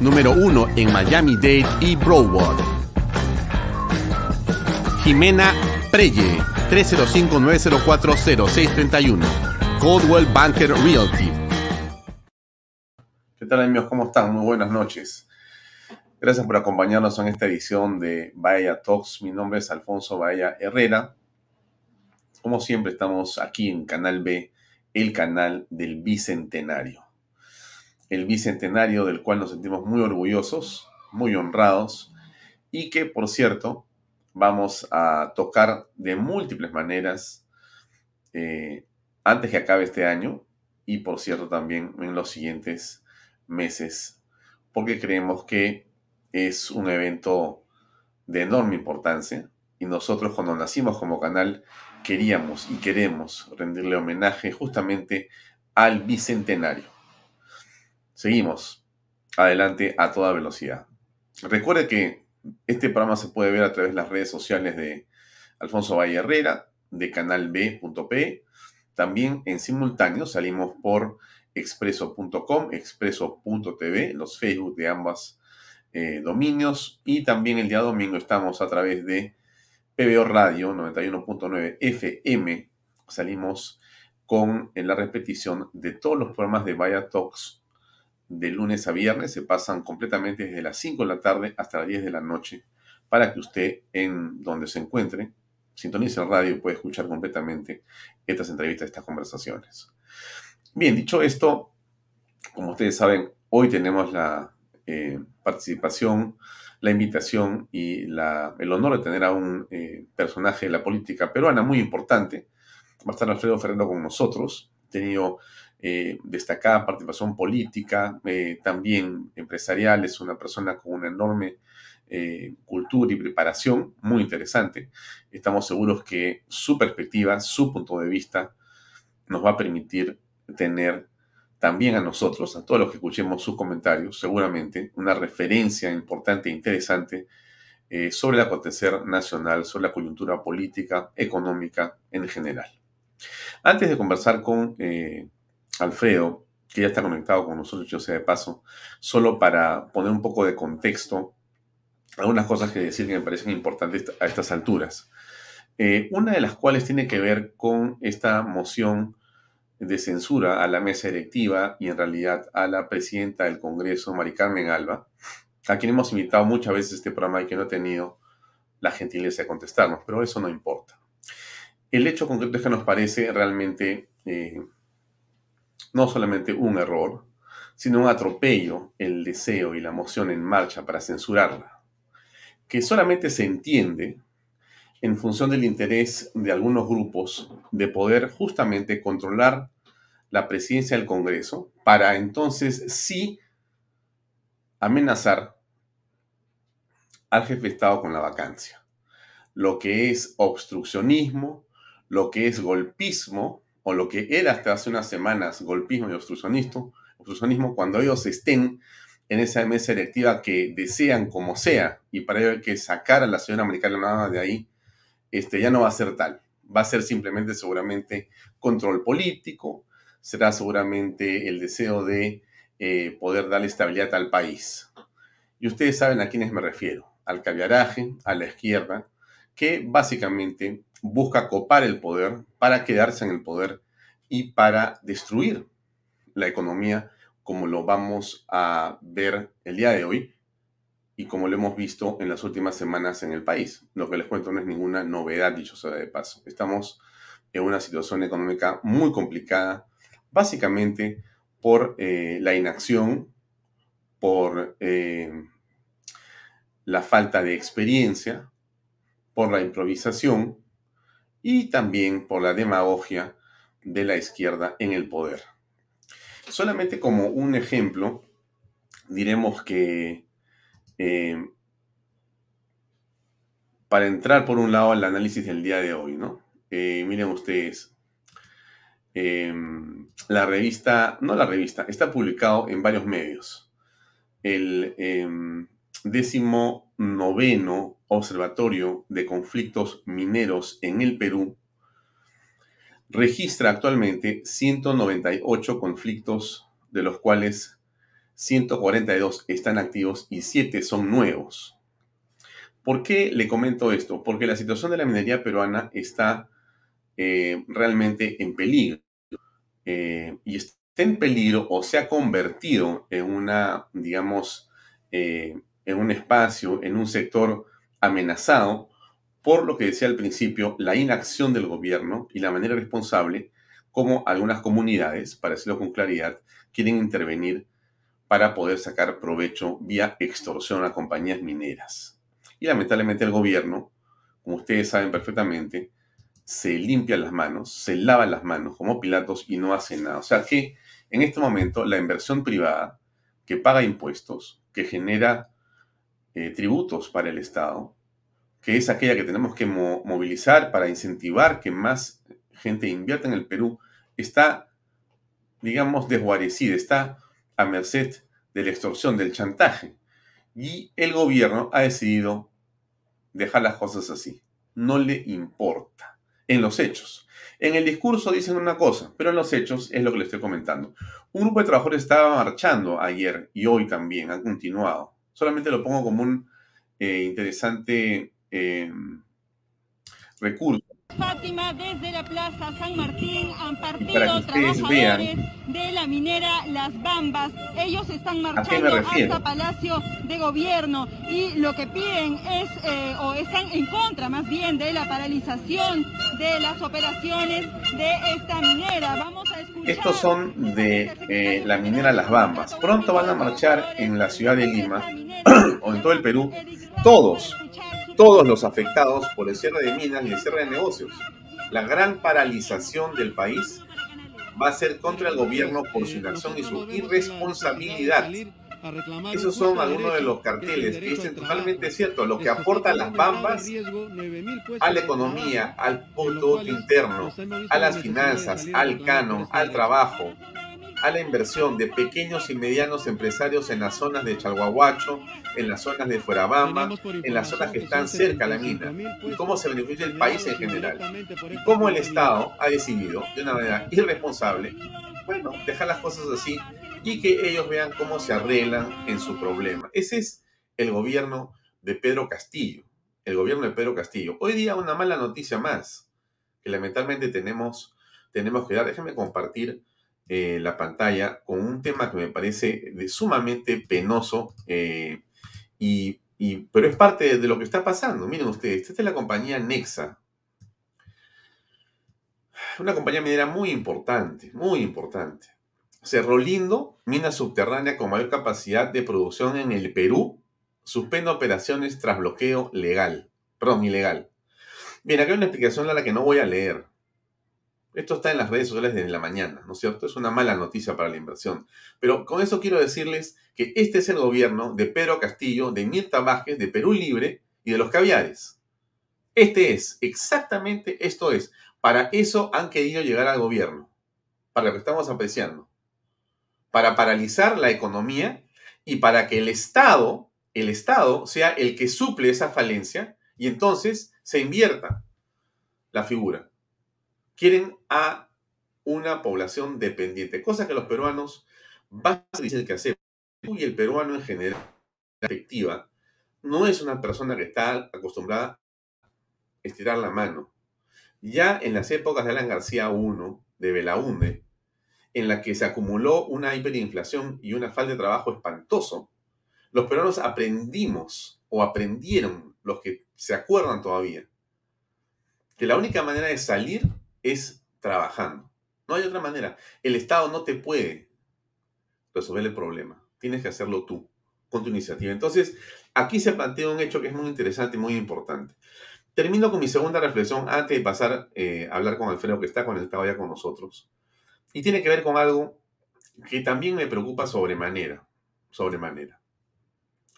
número 1 en Miami-Dade y Broward. Jimena Preye, 305-904-0631. Coldwell Banker Realty. ¿Qué tal amigos? ¿Cómo están? Muy buenas noches. Gracias por acompañarnos en esta edición de Bahía Talks. Mi nombre es Alfonso Bahía Herrera. Como siempre estamos aquí en Canal B, el canal del Bicentenario el bicentenario del cual nos sentimos muy orgullosos, muy honrados y que, por cierto, vamos a tocar de múltiples maneras eh, antes que acabe este año y, por cierto, también en los siguientes meses, porque creemos que es un evento de enorme importancia y nosotros cuando nacimos como canal queríamos y queremos rendirle homenaje justamente al bicentenario. Seguimos adelante a toda velocidad. Recuerde que este programa se puede ver a través de las redes sociales de Alfonso Valle Herrera, de canal B.p. También en simultáneo salimos por expreso.com, expreso.tv, los Facebook de ambas eh, dominios. Y también el día domingo estamos a través de PBO Radio 91.9 FM. Salimos con la repetición de todos los programas de Vaya Talks de lunes a viernes, se pasan completamente desde las 5 de la tarde hasta las 10 de la noche, para que usted, en donde se encuentre, sintonice el radio y pueda escuchar completamente estas entrevistas, estas conversaciones. Bien, dicho esto, como ustedes saben, hoy tenemos la eh, participación, la invitación y el honor de tener a un eh, personaje de la política peruana muy importante. Va a estar Alfredo Ferrero con nosotros. Tenido eh, destacada participación política, eh, también empresarial, es una persona con una enorme eh, cultura y preparación muy interesante. Estamos seguros que su perspectiva, su punto de vista, nos va a permitir tener también a nosotros, a todos los que escuchemos sus comentarios, seguramente una referencia importante e interesante sobre el acontecer nacional, sobre la coyuntura política, económica en general. Antes de conversar con Alfredo, que ya está conectado con nosotros, yo sé de paso, solo para poner un poco de contexto, algunas cosas que decir que me parecen importantes a estas alturas. Eh, una de las cuales tiene que ver con esta moción de censura a la mesa directiva y en realidad a la presidenta del Congreso, Mari Carmen Alba, a quien hemos invitado muchas veces este programa y que no ha tenido la gentileza de contestarnos, pero eso no importa. El hecho concreto es que nos parece realmente eh, no solamente un error, sino un atropello el deseo y la moción en marcha para censurarla, que solamente se entiende en función del interés de algunos grupos de poder justamente controlar la presidencia del Congreso para entonces sí amenazar al jefe de Estado con la vacancia. Lo que es obstruccionismo, lo que es golpismo, o lo que era hasta hace unas semanas golpismo y obstruccionismo, obstruccionismo cuando ellos estén en esa mesa electiva que desean como sea, y para ello hay que sacar a la señora americana de ahí, este, ya no va a ser tal. Va a ser simplemente seguramente control político, será seguramente el deseo de eh, poder darle estabilidad al país. Y ustedes saben a quiénes me refiero, al caviaraje, a la izquierda, que básicamente busca copar el poder para quedarse en el poder y para destruir la economía como lo vamos a ver el día de hoy y como lo hemos visto en las últimas semanas en el país. Lo que les cuento no es ninguna novedad, dicho sea de paso. Estamos en una situación económica muy complicada, básicamente por eh, la inacción, por eh, la falta de experiencia, por la improvisación y también por la demagogia de la izquierda en el poder. Solamente como un ejemplo, diremos que eh, para entrar por un lado al análisis del día de hoy, ¿no? Eh, miren ustedes, eh, la revista, no la revista, está publicado en varios medios. El décimo noveno Observatorio de Conflictos Mineros en el Perú registra actualmente 198 conflictos, de los cuales 142 están activos y 7 son nuevos. ¿Por qué le comento esto? Porque la situación de la minería peruana está eh, realmente en peligro. Eh, y está en peligro o se ha convertido en una, digamos, eh, en un espacio, en un sector amenazado por lo que decía al principio, la inacción del gobierno y la manera responsable como algunas comunidades, para decirlo con claridad, quieren intervenir para poder sacar provecho vía extorsión a compañías mineras. Y lamentablemente el gobierno, como ustedes saben perfectamente, se limpia las manos, se lava las manos como Pilatos y no hace nada. O sea que en este momento la inversión privada que paga impuestos, que genera eh, tributos para el Estado, que es aquella que tenemos que movilizar para incentivar que más gente invierta en el Perú, está, digamos, desguarecida, está a merced de la extorsión, del chantaje. Y el gobierno ha decidido dejar las cosas así. No le importa. En los hechos. En el discurso dicen una cosa, pero en los hechos es lo que le estoy comentando. Un grupo de trabajadores estaba marchando ayer y hoy también, han continuado. Solamente lo pongo como un eh, interesante eh, recursos. Fátima, desde la Plaza San Martín han partido trabajadores de la minera Las Bambas. Ellos están marchando hasta Palacio de Gobierno y lo que piden es, eh, o están en contra más bien de la paralización de las operaciones de esta minera. Vamos a escuchar... Estos son de eh, la minera Las Bambas. Pronto van a marchar en la ciudad de Lima o en todo el Perú. Todos todos los afectados por el cierre de minas y el cierre de negocios. La gran paralización del país va a ser contra el gobierno por su inacción y su irresponsabilidad. Esos son algunos de los carteles que dicen totalmente cierto, lo que aporta las bambas a la economía, al Producto Interno, a las finanzas, al canon, al trabajo, a la inversión de pequeños y medianos empresarios en las zonas de Chalhuahuacho, en las zonas de Fuerabamba, en las zonas que están cerca a la mina, y cómo se beneficia el país en general, y cómo el Estado ha decidido, de una manera irresponsable, bueno, dejar las cosas así y que ellos vean cómo se arreglan en su problema. Ese es el gobierno de Pedro Castillo, el gobierno de Pedro Castillo. Hoy día una mala noticia más, que lamentablemente tenemos, tenemos que dar. Déjenme compartir eh, la pantalla con un tema que me parece sumamente penoso, eh, y, pero es parte de lo que está pasando. Miren ustedes, esta es la compañía Nexa. Una compañía minera muy importante, muy importante. Cerro Lindo, mina subterránea con mayor capacidad de producción en el Perú, suspende operaciones tras bloqueo legal. Perdón, ilegal. Bien, acá hay una explicación a la que no voy a leer. Esto está en las redes sociales desde la mañana, ¿no es cierto? Es una mala noticia para la inversión. Pero con eso quiero decirles que este es el gobierno de Pedro Castillo, de Mirta Vázquez, de Perú Libre y de los caviares. Este es, exactamente esto es. Para eso han querido llegar al gobierno, para lo que estamos apreciando. Para paralizar la economía y para que el Estado, el Estado sea el que suple esa falencia y entonces se invierta la figura quieren a una población dependiente, cosa que los peruanos van a decir que hacer. Y el peruano en general, efectiva, no es una persona que está acostumbrada a estirar la mano. Ya en las épocas de Alan García I, de Belaunde, en la que se acumuló una hiperinflación y una falta de trabajo espantoso, Los peruanos aprendimos o aprendieron, los que se acuerdan todavía, que la única manera de salir es trabajando. No hay otra manera. El Estado no te puede resolver el problema. Tienes que hacerlo tú, con tu iniciativa. Entonces, aquí se plantea un hecho que es muy interesante y muy importante. Termino con mi segunda reflexión antes de pasar eh, a hablar con Alfredo, que está conectado ya con nosotros. Y tiene que ver con algo que también me preocupa sobremanera. Sobremanera.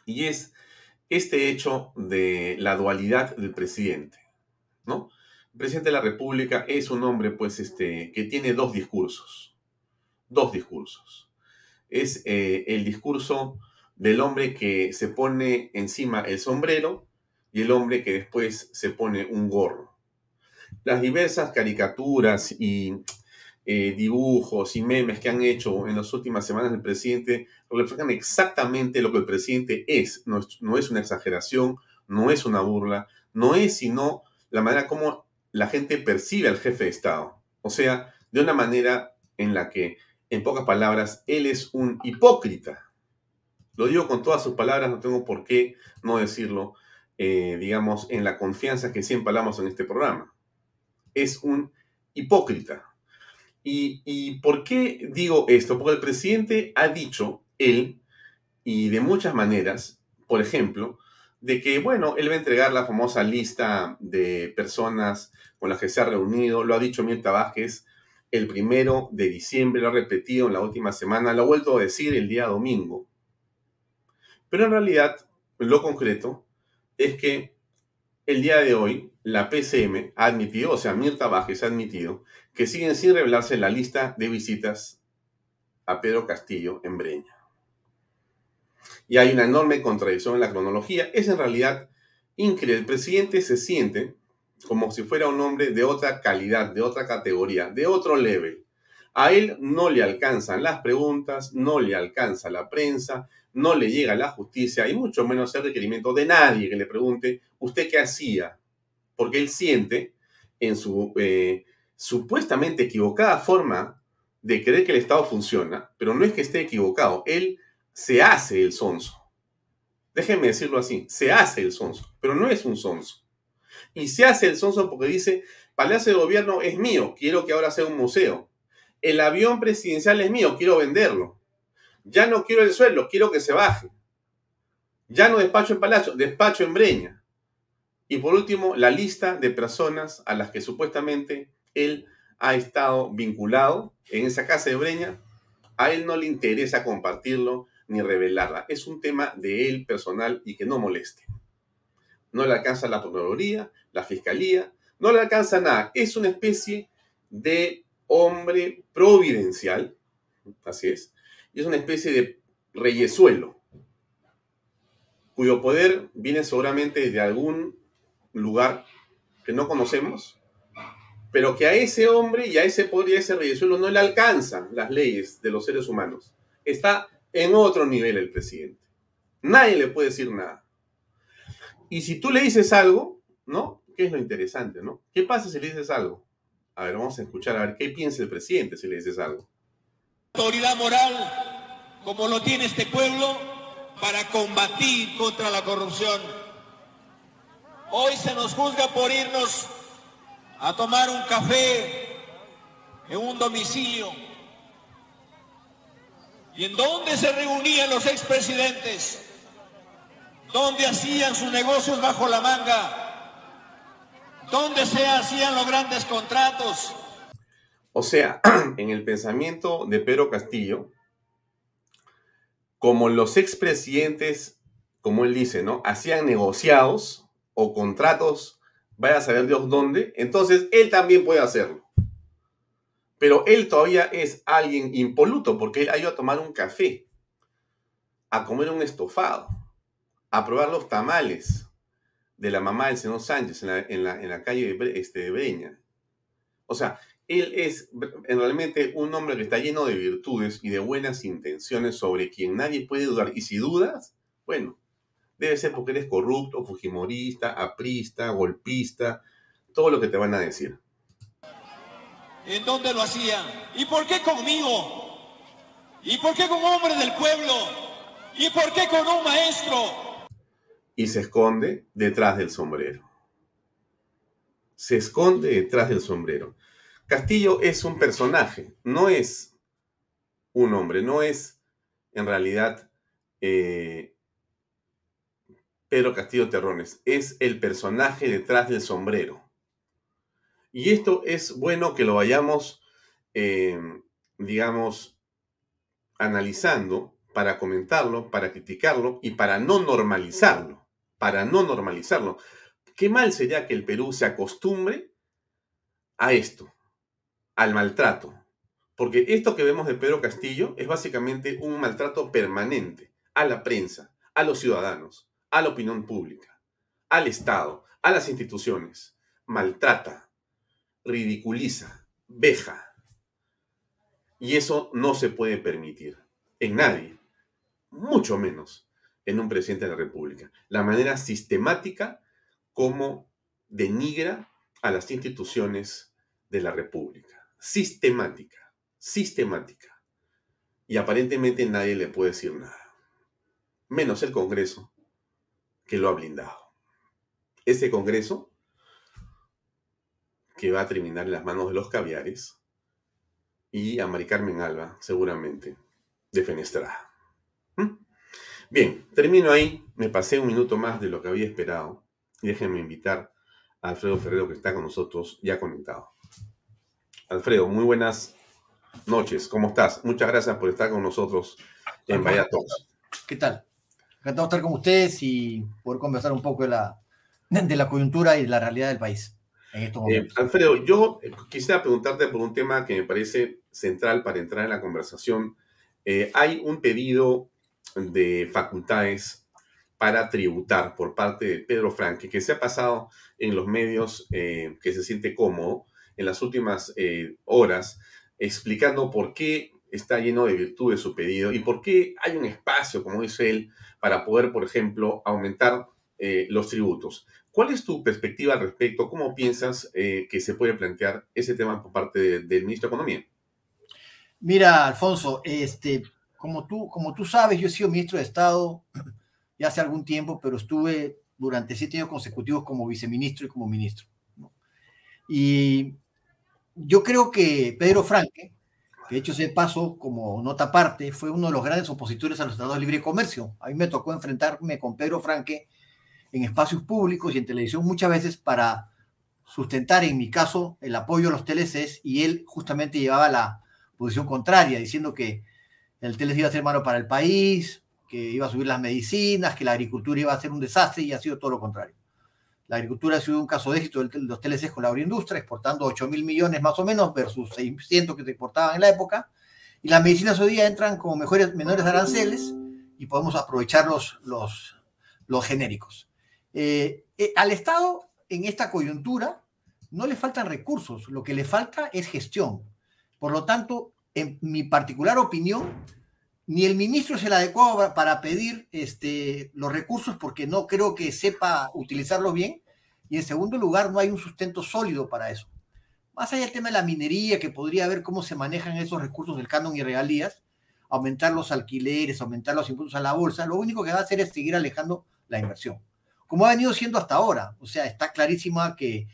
Y es este hecho de la dualidad del presidente. ¿no? Presidente de la República es un hombre pues, este, que tiene dos discursos. Dos discursos. Es eh, el discurso del hombre que se pone encima el sombrero y el hombre que después se pone un gorro. Las diversas caricaturas y eh, dibujos y memes que han hecho en las últimas semanas del presidente reflejan exactamente lo que el presidente es. No, es. no es una exageración, no es una burla, no es sino la manera como la gente percibe al jefe de Estado. O sea, de una manera en la que, en pocas palabras, él es un hipócrita. Lo digo con todas sus palabras, no tengo por qué no decirlo, eh, digamos, en la confianza que siempre hablamos en este programa. Es un hipócrita. ¿Y, ¿Y por qué digo esto? Porque el presidente ha dicho, él, y de muchas maneras, por ejemplo, de que, bueno, él va a entregar la famosa lista de personas con las que se ha reunido, lo ha dicho Mirta Vázquez el primero de diciembre, lo ha repetido en la última semana, lo ha vuelto a decir el día domingo. Pero en realidad, lo concreto es que el día de hoy la PCM ha admitido, o sea, Mirta Vázquez ha admitido, que siguen sin revelarse la lista de visitas a Pedro Castillo en Breña y hay una enorme contradicción en la cronología. Es en realidad increíble. El presidente se siente como si fuera un hombre de otra calidad, de otra categoría, de otro level. A él no le alcanzan las preguntas, no le alcanza la prensa, no le llega la justicia y mucho menos el requerimiento de nadie que le pregunte, ¿usted qué hacía? Porque él siente en su eh, supuestamente equivocada forma de creer que el Estado funciona, pero no es que esté equivocado, él se hace el sonso. Déjenme decirlo así, se hace el sonso, pero no es un sonso. Y se hace el sonso porque dice, Palacio de Gobierno es mío, quiero que ahora sea un museo. El avión presidencial es mío, quiero venderlo. Ya no quiero el suelo, quiero que se baje. Ya no despacho en Palacio, despacho en Breña. Y por último, la lista de personas a las que supuestamente él ha estado vinculado en esa casa de Breña, a él no le interesa compartirlo ni revelarla. Es un tema de él personal y que no moleste. No le alcanza la Procuraduría, la Fiscalía, no le alcanza nada. Es una especie de hombre providencial, así es, y es una especie de reyesuelo, cuyo poder viene seguramente de algún lugar que no conocemos, pero que a ese hombre y a ese poder y a ese reyesuelo no le alcanzan las leyes de los seres humanos. Está en otro nivel el presidente. Nadie le puede decir nada. Y si tú le dices algo, ¿no? ¿Qué es lo interesante, no? ¿Qué pasa si le dices algo? A ver, vamos a escuchar a ver qué piensa el presidente si le dices algo. Autoridad moral, como lo tiene este pueblo, para combatir contra la corrupción. Hoy se nos juzga por irnos a tomar un café en un domicilio ¿Y en dónde se reunían los expresidentes? ¿Dónde hacían sus negocios bajo la manga? ¿Dónde se hacían los grandes contratos? O sea, en el pensamiento de Pedro Castillo, como los expresidentes, como él dice, ¿no? Hacían negociados o contratos, vaya a saber Dios dónde, entonces él también puede hacerlo. Pero él todavía es alguien impoluto porque él ha ido a tomar un café, a comer un estofado, a probar los tamales de la mamá del señor Sánchez en la, calle de, este, Breña. O sea, él es realmente un hombre que está lleno de virtudes y de buenas intenciones sobre quien nadie puede dudar. Y si dudas, bueno, debe ser porque eres corrupto, fujimorista, aprista, golpista, todo lo que te van a decir. ¿En dónde lo hacían? ¿Y por qué conmigo? ¿Y por qué con hombres del pueblo? ¿Y por qué con un maestro? Y se esconde detrás del sombrero. Se esconde detrás del sombrero. Castillo es un personaje, no es un hombre, no es en realidad eh, Pedro Castillo Terrones, es el personaje detrás del sombrero. Y esto es bueno que lo vayamos, eh, digamos, analizando para comentarlo, para criticarlo y para no normalizarlo, para no normalizarlo. Qué mal sería que el Perú se acostumbre a esto, al maltrato. Porque esto que vemos de Pedro Castillo es básicamente un maltrato permanente a la prensa, a los ciudadanos, a la opinión pública, al Estado, a las instituciones. Maltrata, ridiculiza, veja. Y eso no se puede permitir en nadie, mucho menos en un presidente de la República. La manera sistemática como denigra a las instituciones de la República. Sistemática, sistemática. Y aparentemente nadie le puede decir nada. Menos el Congreso, que lo ha blindado. Ese Congreso que va a terminar en las manos de los caviares y a Mari Carmen Alba, seguramente, defenestrada. Bien, termino ahí. Me pasé un minuto más de lo que había esperado. Déjenme invitar a Alfredo Ferrero, que está con nosotros ya conectado. Alfredo, muy buenas noches. ¿Cómo estás? Muchas gracias por estar con nosotros en Vaya ¿Qué tal? Encantado de estar con ustedes y poder conversar un poco de la, de la coyuntura y de la realidad del país. Eh, Alfredo, yo eh, quisiera preguntarte por un tema que me parece central para entrar en la conversación. Eh, hay un pedido de facultades para tributar por parte de Pedro Franque, que se ha pasado en los medios, que se siente cómodo en las últimas horas, explicando por qué está lleno de virtudes su pedido y por qué hay un espacio, como dice él, para poder, por ejemplo, aumentar eh, los tributos. ¿Cuál es tu perspectiva al respecto? ¿Cómo piensas eh, que se puede plantear ese tema por parte del ministro de Economía? Mira, Alfonso, este, como, tú, como tú sabes, yo he sido ministro de Estado ya hace algún tiempo, pero estuve durante siete años consecutivos como viceministro y como ministro. Y yo creo que Pedro Franque, que de hecho ese paso como nota aparte, fue uno de los grandes opositores a los tratados de libre comercio. A mí me tocó enfrentarme con Pedro Franque en espacios públicos y en televisión muchas veces para sustentar, en mi caso, el apoyo a los TLCs y él justamente llevaba la posición contraria, diciendo que el TLC iba a ser malo para el país, que iba a subir las medicinas, que la agricultura iba a ser un desastre y ha sido todo lo contrario. La agricultura ha sido un caso de éxito de los TLCs con la agroindustria, exportando 8 mil millones más o menos versus 600 que se exportaban en la época. Y las medicinas hoy día entran como mejores, menores aranceles y podemos aprovechar los, los, los genéricos. Eh, eh, al Estado, en esta coyuntura, no le faltan recursos, lo que le falta es gestión. Por lo tanto, mi particular opinión, ni el ministro es el adecuado para pedir este, los recursos porque no creo que sepa utilizarlos bien. Y en segundo lugar, no hay un sustento sólido para eso. Más allá del tema de la minería, que podría ver cómo se manejan esos recursos del canon y regalías, aumentar los alquileres, aumentar los impuestos a la bolsa, lo único que va a hacer es seguir alejando la inversión. Como ha venido siendo hasta ahora. O sea, está clarísima que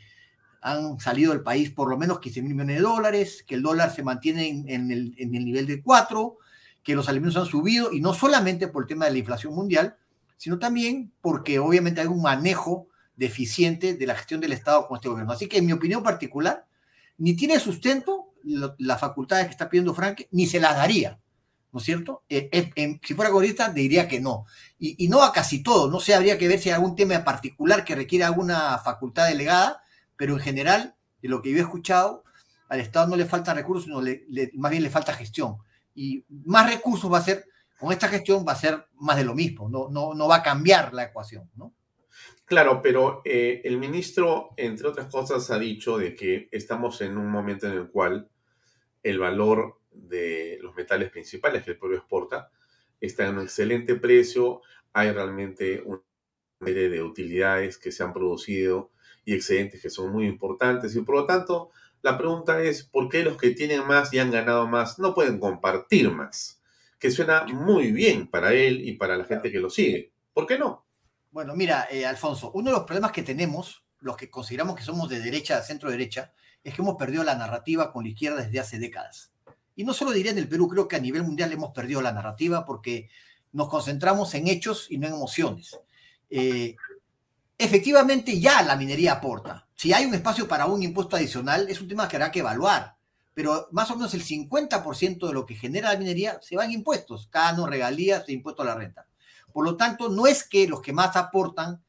han salido del país por lo menos 15 mil millones de dólares, que el dólar se mantiene en, el, en el nivel de 4, que los alimentos han subido y no solamente por el tema de la inflación mundial, sino también porque obviamente hay un manejo deficiente de la gestión del Estado con este gobierno. Así que en mi opinión particular, ni tiene sustento las facultades que está pidiendo Frank, ni se las daría, ¿no es cierto? Eh, eh, si fuera gobernista, diría que no. Y, y, no a casi todo, no sé, habría que ver si hay algún tema particular que requiere alguna facultad delegada, pero en general, de lo que yo he escuchado, al Estado no le falta recursos, sino le, más bien le falta gestión y más recursos va a ser, con esta gestión va a ser más de lo mismo, no, no, no va a cambiar la ecuación, ¿no? Claro, pero eh, el ministro, entre otras cosas, ha dicho de que estamos en un momento en el cual el valor de los metales principales que el pueblo exporta está en un excelente precio, hay realmente una serie de utilidades que se han producido y excedentes que son muy importantes y por lo tanto la pregunta es, ¿por qué los que tienen más y han ganado más no pueden compartir más? que suena muy bien para él y para la gente que lo sigue. ¿Por qué no? Bueno, mira, eh, Alfonso, uno de los problemas que tenemos, los que consideramos que somos de derecha, centro derecha, es que hemos perdido la narrativa con la izquierda desde hace décadas. Y no solo diría en el Perú, creo que a nivel mundial hemos perdido la narrativa porque nos concentramos en hechos y no en emociones. Eh, efectivamente, ya la minería aporta. Si hay un espacio para un impuesto adicional, es un tema que habrá que evaluar. Pero más o menos el 50% de lo que genera la minería se va en impuestos, cano, regalías e impuesto a la renta. Por lo tanto, no es que los que más aportan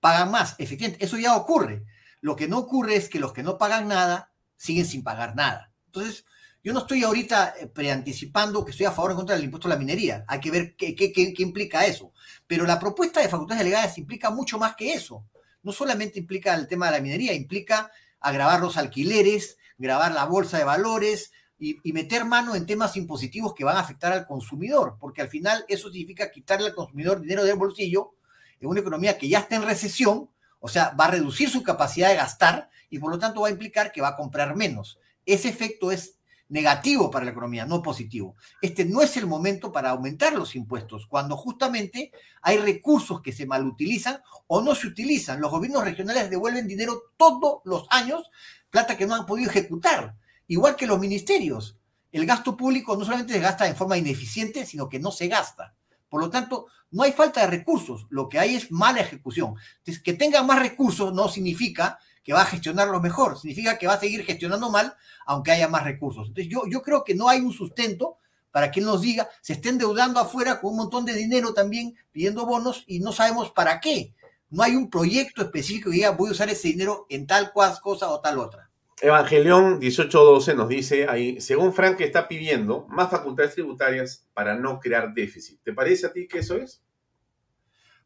pagan más. Efectivamente, eso ya ocurre. Lo que no ocurre es que los que no pagan nada siguen sin pagar nada. Entonces, yo no estoy ahorita eh, preanticipando que estoy a favor o en contra del impuesto a la minería. Hay que ver qué, qué, implica eso. Pero la propuesta de facultades delegadas implica mucho más que eso. No solamente implica el tema de la minería, implica agravar los alquileres, grabar la bolsa de valores y, y, meter mano en temas impositivos que van a afectar al consumidor, porque al final eso significa quitarle al consumidor dinero del bolsillo en una economía que ya está en recesión, o sea, va a reducir su capacidad de gastar y por lo tanto va a implicar que va a comprar menos. Ese efecto es negativo para la economía, no positivo. Este no es el momento para aumentar los impuestos, cuando justamente hay recursos que se malutilizan o no se utilizan. Los gobiernos regionales devuelven dinero todos los años, plata que no han podido ejecutar, igual que los ministerios. El gasto público no solamente se gasta en forma ineficiente, sino que no se gasta. Por lo tanto, no hay falta de recursos, lo que hay es mala ejecución. Que tengan más recursos no significa que va a gestionarlo mejor, significa que va a seguir gestionando mal, aunque haya más recursos. Entonces, yo, yo creo que no hay un sustento para quien nos diga, se estén endeudando afuera con un montón de dinero también, pidiendo bonos, y no sabemos para qué. No hay un proyecto específico que diga, voy a usar ese dinero en tal cual cosa o tal otra. Evangelión 1812 nos dice ahí, según Frank está pidiendo más facultades tributarias para no crear déficit. ¿Te parece a ti que eso es?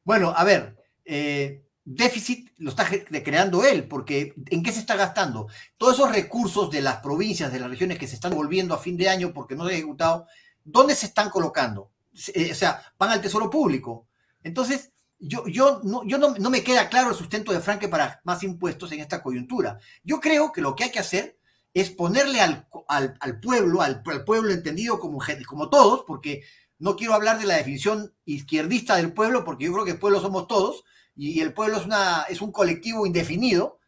Bueno, a ver, eh, déficit lo está creando él, porque ¿en qué se está gastando? Todos esos recursos de las provincias, de las regiones que se están volviendo a fin de año porque no se han ejecutado, ¿dónde se están colocando? Eh, o sea, van al tesoro público. Entonces, yo, yo, no, yo no, me queda claro el sustento de Franque para más impuestos en esta coyuntura. Yo creo que lo que hay que hacer es ponerle al, pueblo, al, pueblo entendido como, como todos, porque no quiero hablar de la definición izquierdista del pueblo, porque yo creo que el pueblo somos todos, y el pueblo es, una, es un colectivo indefinido,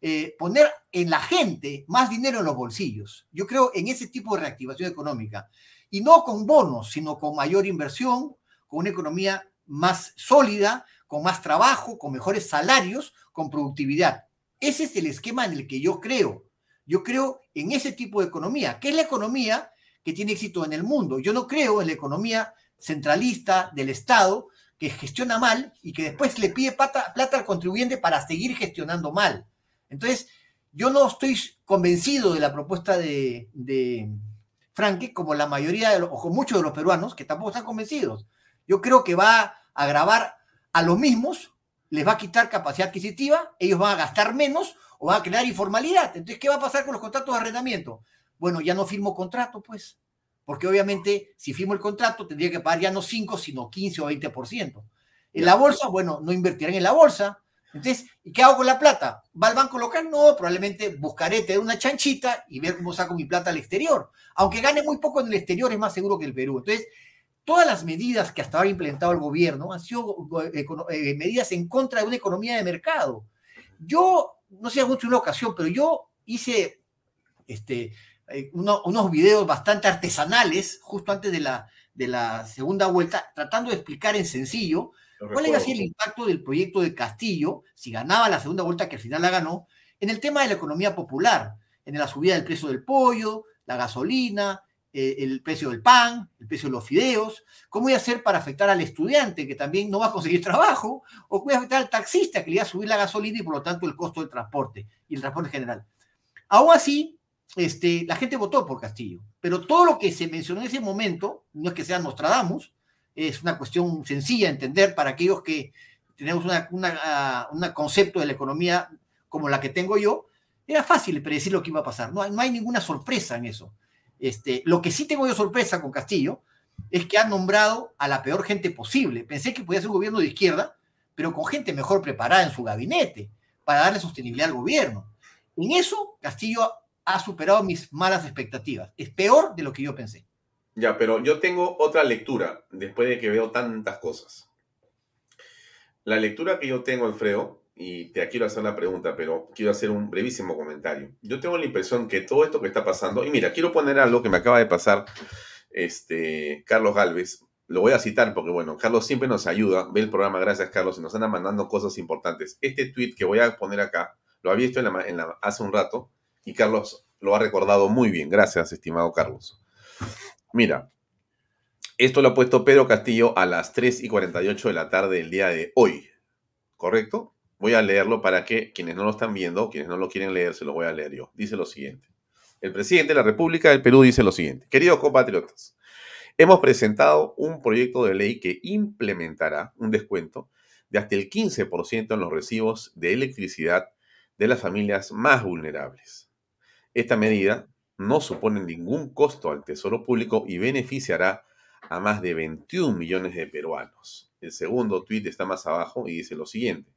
eh, poner en la gente más dinero en los bolsillos. Yo creo en ese tipo de reactivación económica. Y no con bonos, sino con mayor inversión, con una economía más sólida, con más trabajo, con mejores salarios, con productividad. Ese es el esquema en el que yo creo. Yo creo en ese tipo de economía, que es la economía que tiene éxito en el mundo. Yo no creo en la economía centralista del Estado, que gestiona mal y que después le pide plata, al contribuyente para seguir gestionando mal. Entonces, yo no estoy convencido de la propuesta de, de Franke, como la mayoría de o como muchos de los peruanos, que tampoco están convencidos. Yo creo que va a agravar a los mismos, les va a quitar capacidad adquisitiva, ellos van a gastar menos o van a crear informalidad. Entonces, ¿qué va a pasar con los contratos de arrendamiento? Bueno, ya no firmo contrato, pues porque obviamente si firmo el contrato tendría que pagar ya no 5, sino 15 o 20%. En la bolsa, bueno, no invertirán en la bolsa. Entonces, ¿y qué hago con la plata? ¿Va al banco local? No, probablemente buscaré tener una chanchita y ver cómo saco mi plata al exterior. Aunque gane muy poco en el exterior, es más seguro que el Perú. Entonces, todas las medidas que hasta ahora ha implementado el gobierno han sido eh, eh, medidas en contra de una economía de mercado. Yo, no sé, mucho una ocasión, pero yo hice este, eh, unos videos bastante artesanales justo antes de la, de la segunda vuelta, tratando de explicar en sencillo cuál iba a ser el impacto del proyecto de Castillo, si ganaba la segunda vuelta, que al final la ganó, en el tema de la economía popular, en la subida del precio del pollo, la gasolina, eh, el precio del pan, el precio de los fideos, cómo iba a ser para afectar al estudiante que también no va a conseguir trabajo, o cómo iba a afectar al taxista que le iba a subir la gasolina y por lo tanto el costo del transporte y el transporte general. Aún así, este, la gente votó por Castillo. Pero todo lo que se mencionó en ese momento, no es que sea Nostradamus, es una cuestión sencilla de entender para aquellos que tenemos un concepto de la economía como la que tengo yo, era fácil predecir lo que iba a pasar. No, no hay ninguna sorpresa en eso. Este, lo que sí tengo yo sorpresa con Castillo es que ha nombrado a la peor gente posible. Pensé que podía ser un gobierno de izquierda, pero con gente mejor preparada en su gabinete para darle sostenibilidad al gobierno. En eso, Castillo ha superado mis malas expectativas. Es peor de lo que yo pensé. Ya, pero yo tengo otra lectura después de que veo tantas cosas. La lectura que yo tengo, Alfredo, y te quiero hacer la pregunta, pero quiero hacer un brevísimo comentario. Yo tengo la impresión que todo esto que está pasando, y mira, quiero poner algo que me acaba de pasar este, Carlos Galvez, lo voy a citar porque, bueno, Carlos siempre nos ayuda, ve el programa, gracias Carlos, y nos están mandando cosas importantes. Este tweet que voy a poner acá, lo había visto hace un rato, y Carlos lo ha recordado muy bien. Gracias, estimado Carlos. Mira, esto lo ha puesto Pedro Castillo a las 3 y 48 de la tarde del día de hoy, ¿correcto? Voy a leerlo para que quienes no lo están viendo, quienes no lo quieren leer, se lo voy a leer yo. Dice lo siguiente. El presidente de la República del Perú dice lo siguiente. Queridos compatriotas, hemos presentado un proyecto de ley que implementará un descuento de hasta el 15% en los recibos de electricidad de las familias más vulnerables. Esta medida no supone ningún costo al Tesoro Público y beneficiará a más de 21 millones de peruanos. El segundo tuit está más abajo y dice lo siguiente.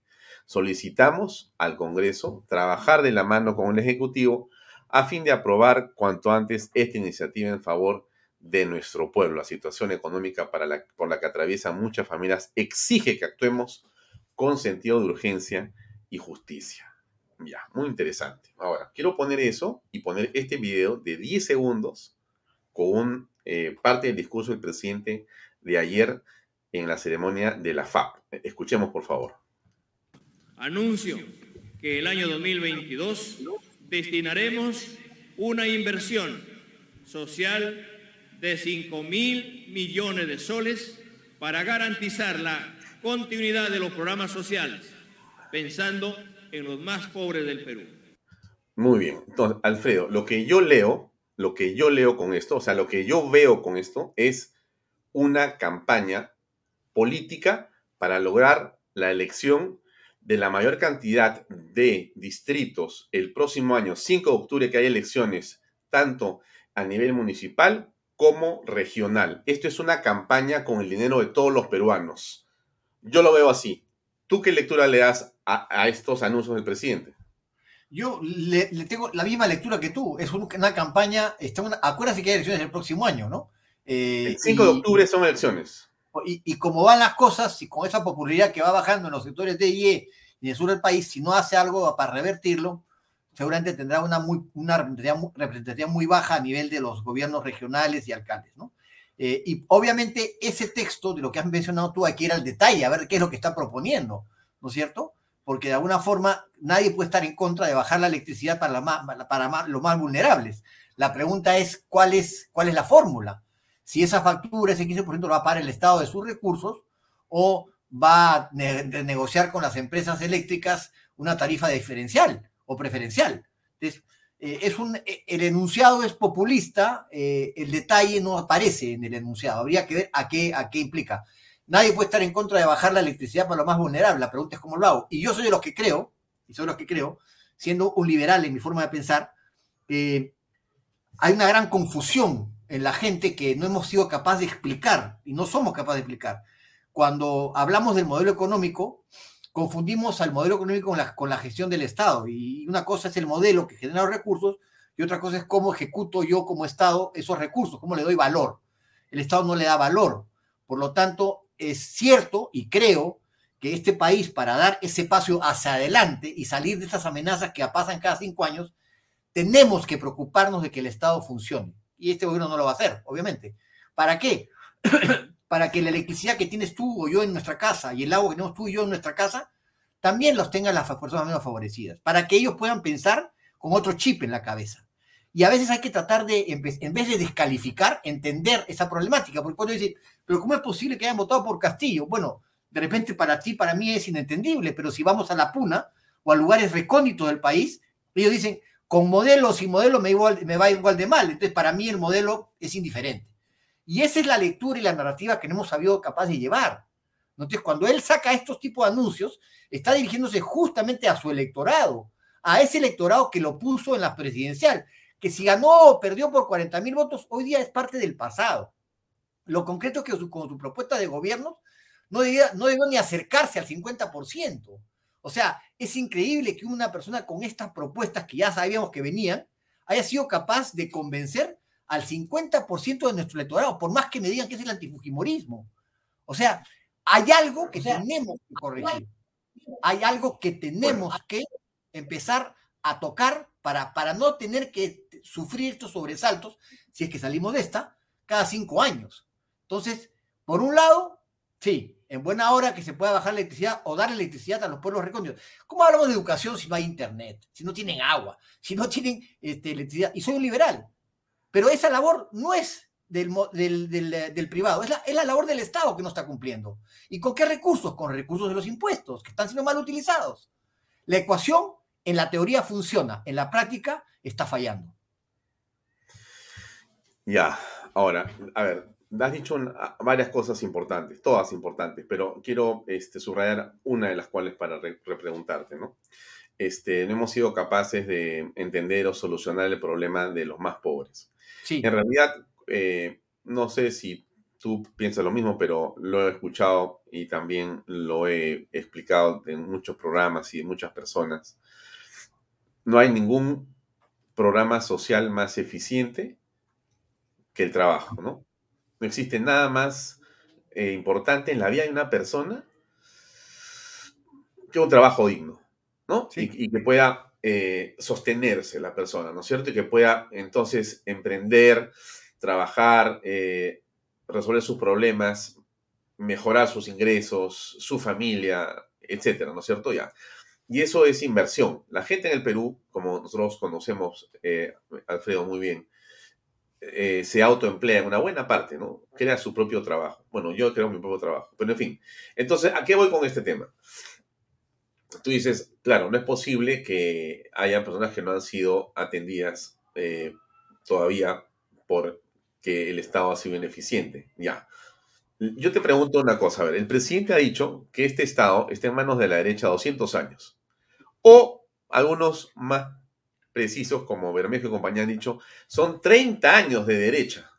Solicitamos al Congreso trabajar de la mano con el Ejecutivo a fin de aprobar cuanto antes esta iniciativa en favor de nuestro pueblo. La situación económica por la que atraviesan muchas familias exige que actuemos con sentido de urgencia y justicia. Ya, muy interesante. Ahora, quiero poner eso y poner este video de 10 segundos con eh, parte del discurso del presidente de ayer en la ceremonia de la FAP. Escuchemos, por favor. Anuncio que el año 2022 destinaremos una inversión social de 5 mil millones de soles para garantizar la continuidad de los programas sociales, pensando en los más pobres del Perú. Muy bien. Entonces, Alfredo, lo que yo leo, lo que yo leo con esto, o sea, lo que yo veo con esto es una campaña política para lograr la elección de la mayor cantidad de distritos el próximo año, 5 de octubre, que hay elecciones, tanto a nivel municipal como regional. Esto es una campaña con el dinero de todos los peruanos. Yo lo veo así. ¿Tú qué lectura le das a, estos anuncios del presidente? Yo le, tengo la misma lectura que tú. Es una campaña, está una, acuérdate que hay elecciones el próximo año, ¿no? Eh, el 5 de octubre son elecciones. Y, y, como van las cosas, y con esa popularidad que va bajando en los sectores de IE y en el sur del país, si no hace algo para revertirlo, seguramente tendrá una, muy, una representación muy baja a nivel de los gobiernos regionales y alcaldes, ¿no? Eh, y obviamente ese texto de lo que has mencionado tú aquí era el detalle, a ver qué es lo que está proponiendo, ¿no es cierto? Porque de alguna forma nadie puede estar en contra de bajar la electricidad para, la para los más vulnerables. La pregunta es cuál es, cuál es la fórmula. Si esa factura, ese 15% lo va a pagar el Estado de sus recursos o va a negociar con las empresas eléctricas una tarifa diferencial o preferencial. Entonces, eh, es un, eh, el enunciado es populista, eh, el detalle no aparece en el enunciado. Habría que ver a qué, a qué implica. Nadie puede estar en contra de bajar la electricidad para lo más vulnerable. La pregunta es cómo lo hago. Y yo soy de los que creo, y soy de los que creo, siendo un liberal en mi forma de pensar, hay una gran confusión en la gente que no hemos sido capaces de explicar y no somos capaces de explicar cuando hablamos del modelo económico, confundimos al modelo económico con la, con la gestión del Estado. Y una cosa es el modelo que genera los recursos y otra cosa es cómo ejecuto yo como Estado esos recursos, cómo le doy valor. El Estado no le da valor. Por lo tanto, es cierto y creo que este país, para dar ese paso hacia adelante y salir de estas amenazas que pasan cada cinco años, tenemos que preocuparnos de que el Estado funcione. Y este gobierno no lo va a hacer, obviamente. ¿Para qué? para que la electricidad que tienes tú o yo en nuestra casa y el agua que tenemos tú y yo en nuestra casa también los tengan las personas menos favorecidas, para que ellos puedan pensar con otro chip en la cabeza. Y a veces hay que tratar de, en vez de descalificar, entender esa problemática, porque cuando dicen, pero ¿cómo es posible que hayan votado por Castillo? Bueno, de repente para ti, para mí es inentendible, pero si vamos a la Puna o a lugares recónditos del país, ellos dicen, con modelos y modelos me, igual, me va igual de mal, entonces para mí el modelo es indiferente. Y esa es la lectura y la narrativa que no hemos sabido capaz de llevar. Entonces, cuando él saca estos tipos de anuncios, está dirigiéndose justamente a su electorado, a ese electorado que lo puso en la presidencial, que si ganó o perdió por 40 mil votos, hoy día es parte del pasado. Lo concreto es que con su propuesta de gobierno no debió, no debió ni acercarse al 50%. O sea, es increíble que una persona con estas propuestas que ya sabíamos que venían haya sido capaz de convencer al 50% de nuestro electorado, por más que me digan que es el antifujimorismo. O sea, hay algo que tenemos que corregir. Hay algo que tenemos que empezar a tocar para, para no tener que sufrir estos sobresaltos, si es que salimos de esta, cada cinco años. Entonces, por un lado, sí, en buena hora que se pueda bajar la electricidad o dar electricidad a los pueblos recónditos. ¿Cómo hablamos de educación si no hay internet, si no tienen agua, si no tienen este, electricidad? Y soy un liberal, pero esa labor no es del, del, privado, es la, es la, labor del Estado que no está cumpliendo. ¿Y con qué recursos? Con recursos de los impuestos, que están siendo mal utilizados. La ecuación en la teoría funciona, en la práctica está fallando. Ya, ahora, a ver, has dicho varias cosas importantes, todas importantes, pero quiero este, subrayar una de las cuales para repreguntarte, ¿no? Este, no hemos sido capaces de entender o solucionar el problema de los más pobres. Sí. En realidad, eh, no sé si tú piensas lo mismo, pero lo he escuchado y también lo he explicado en muchos programas y en muchas personas no hay ningún programa social más eficiente que el trabajo, ¿no? No existe nada más eh, importante en la vida de una persona que un trabajo digno, ¿no? Y, que pueda eh, sostenerse la persona, ¿no es cierto? Y que pueda entonces emprender, trabajar, eh, resolver sus problemas, mejorar sus ingresos, su familia, etcétera, ¿no es cierto? Ya. Y eso es inversión. La gente en el Perú, como nosotros conocemos, eh, Alfredo, muy bien, eh, se autoemplea en una buena parte, ¿no? Crea su propio trabajo. Bueno, yo creo mi propio trabajo, pero en fin. Entonces, ¿a qué voy con este tema? Tú dices, claro, no es posible que haya personas que no han sido atendidas eh, todavía porque el Estado ha sido ineficiente. Ya. Yo te pregunto una cosa, a ver, el presidente ha dicho que este Estado está en manos de la derecha 200 años. O algunos más precisos, como Bermejo y compañía han dicho, son 30 años de derecha,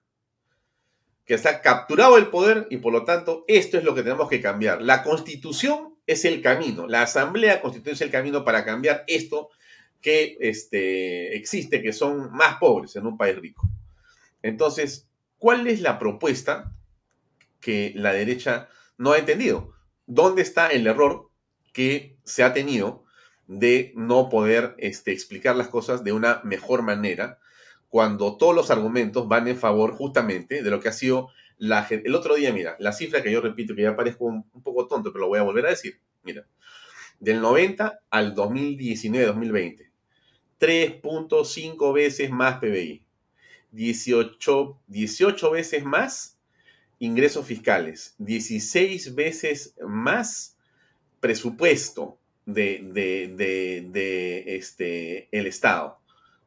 que está capturado el poder y por lo tanto esto es lo que tenemos que cambiar. La constitución es el camino, la asamblea constituye es el camino para cambiar esto que este, existe, que son más pobres en un país rico. Entonces, ¿cuál es la propuesta que la derecha no ha entendido? ¿Dónde está el error que se ha tenido de no poder este, explicar las cosas de una mejor manera cuando todos los argumentos van en favor justamente de lo que ha sido la El otro día, mira, la cifra que yo repito, que ya parezco un, poco tonto, pero lo voy a volver a decir. Mira, del 90 al 2019-2020, 3.5 veces más PBI, 18, 18 veces más ingresos fiscales, 16 veces más presupuesto, de, de, este, el Estado.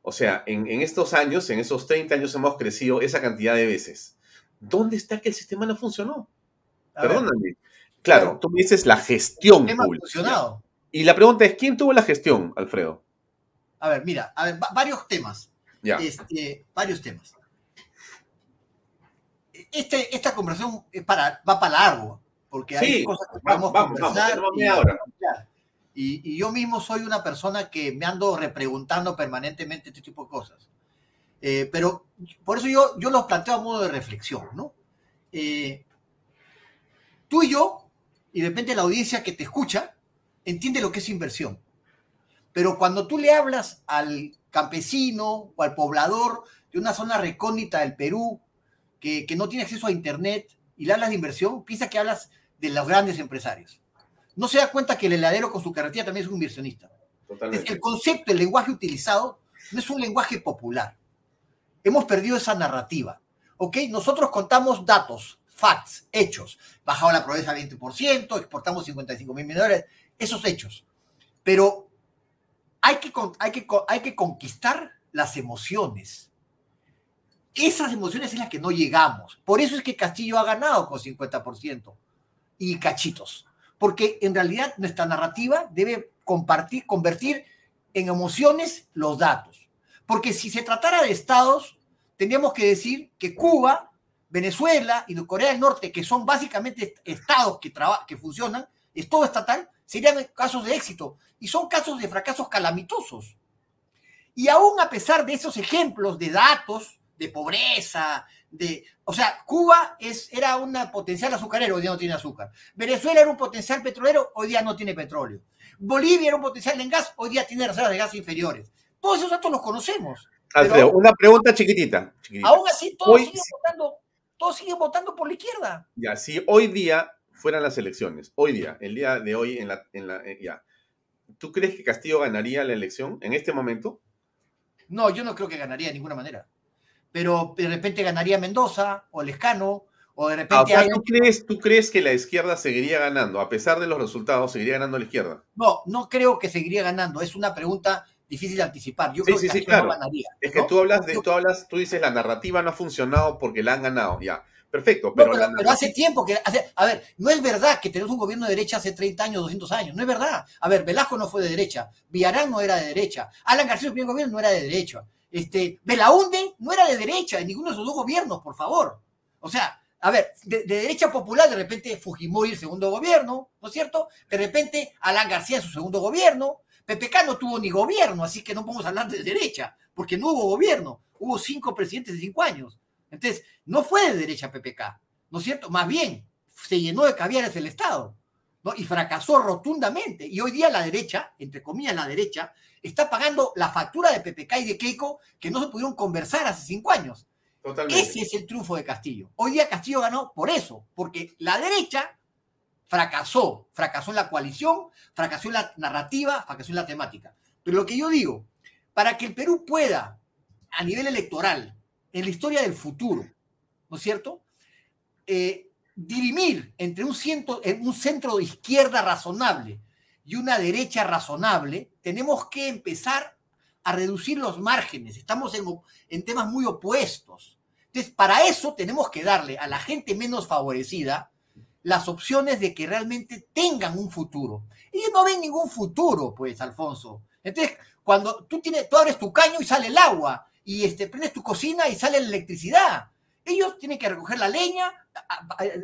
O sea, en, estos años, en esos 30 años hemos crecido esa cantidad de veces. ¿Dónde está que el sistema no funcionó? Perdóname. Claro, tú me dices la gestión pública. Y la pregunta es, ¿quién tuvo la gestión, Alfredo? A ver, mira, a ver, varios temas. Ya. Este, varios temas. Este, esta conversación es para, va para largo, porque hay cosas que podemos vamos, conversar. Vamos, ahora. Y, yo mismo soy una persona que me ando repreguntando permanentemente este tipo de cosas. Eh, pero por eso yo, yo los planteo a modo de reflexión, ¿no? Eh, tú y yo, y de repente la audiencia que te escucha, entiende lo que es inversión. Pero cuando tú le hablas al campesino o al poblador de una zona recóndita del Perú, que, que no tiene acceso a Internet, y le hablas de inversión, piensa que hablas de los grandes empresarios no se da cuenta que el heladero con su carretilla también es un inversionista. el concepto, el lenguaje utilizado no es un lenguaje popular. Hemos perdido esa narrativa. ¿Ok? Nosotros contamos datos, facts, hechos. Bajado la pobreza 20%, exportamos 55 mil millones, esos hechos. Pero hay que, hay, que, hay que conquistar las emociones. Esas emociones es las que no llegamos. Por eso es que Castillo ha ganado con 50% y cachitos porque en realidad nuestra narrativa debe compartir, convertir en emociones los datos. Porque si se tratara de estados, tendríamos que decir que Cuba, Venezuela y Corea del Norte, que son básicamente estados que, que funcionan, es todo estatal, serían casos de éxito. Y son casos de fracasos calamitosos. Y aún a pesar de esos ejemplos de datos, de pobreza, de... O sea, Cuba es, era un potencial azucarero, hoy día no tiene azúcar. Venezuela era un potencial petrolero, hoy día no tiene petróleo. Bolivia era un potencial en gas, hoy día tiene reservas de gas inferiores. Todos esos datos los conocemos. Alfredo, una pregunta chiquitita, Aún así, todos, siguen votando, todos siguen votando por la izquierda. Ya, si hoy día fueran las elecciones, hoy día, el día de hoy, en la, en la, eh, ya, ¿tú crees que Castillo ganaría la elección en este momento? No, yo no creo que ganaría de ninguna manera. Pero de repente ganaría Mendoza o Lescano o de repente... Ah, ¿tú, crees, ¿Tú crees que la izquierda seguiría ganando? A pesar de los resultados, ¿seguiría ganando la izquierda? No, no creo que seguiría ganando. Es una pregunta difícil de anticipar. Yo creo que sí, claro. ganaría. Es que tú hablas de, tú hablas, tú dices la narrativa no ha funcionado porque la han ganado, ya. Perfecto, pero, pero, hace tiempo que, a ver, no es verdad que tenemos un gobierno de derecha hace 30 años, 200 años, no es verdad. A ver, Velasco no fue de derecha, Villarán no era de derecha, Alan García, el primer gobierno, no era de derecha, este, Belaunde no era de derecha en ninguno de esos dos gobiernos, por favor. O sea, a ver, de, derecha popular, de repente Fujimori, el segundo gobierno, ¿no es cierto? De repente Alan García, en su segundo gobierno, PPK no tuvo ni gobierno, así que no podemos hablar de derecha, porque no hubo gobierno. Hubo cinco presidentes de cinco años. Entonces, no fue de derecha PPK, ¿no es cierto? Más bien, se llenó de caviares el Estado, ¿no? Y fracasó rotundamente. Y hoy día la derecha, entre comillas la derecha, está pagando la factura de PPK y de Keiko que no se pudieron conversar hace cinco años. Totalmente. Ese es el triunfo de Castillo. Hoy día Castillo ganó por eso, porque la derecha fracasó, fracasó en la coalición, fracasó en la narrativa, fracasó en la temática. Pero lo que yo digo, para que el Perú pueda, a nivel electoral, en la historia del futuro, ¿no es cierto? Eh, dirimir entre un, ciento, un centro de izquierda razonable y una derecha razonable, tenemos que empezar a reducir los márgenes. Estamos en, en temas muy opuestos. Entonces, para eso tenemos que darle a la gente menos favorecida las opciones de que realmente tengan un futuro. Ellos no ven ningún futuro, pues, Alfonso. Entonces, cuando tú, tienes, tú abres tu caño y sale el agua, y este, prendes tu cocina y sale la electricidad. Ellos tienen que recoger la leña,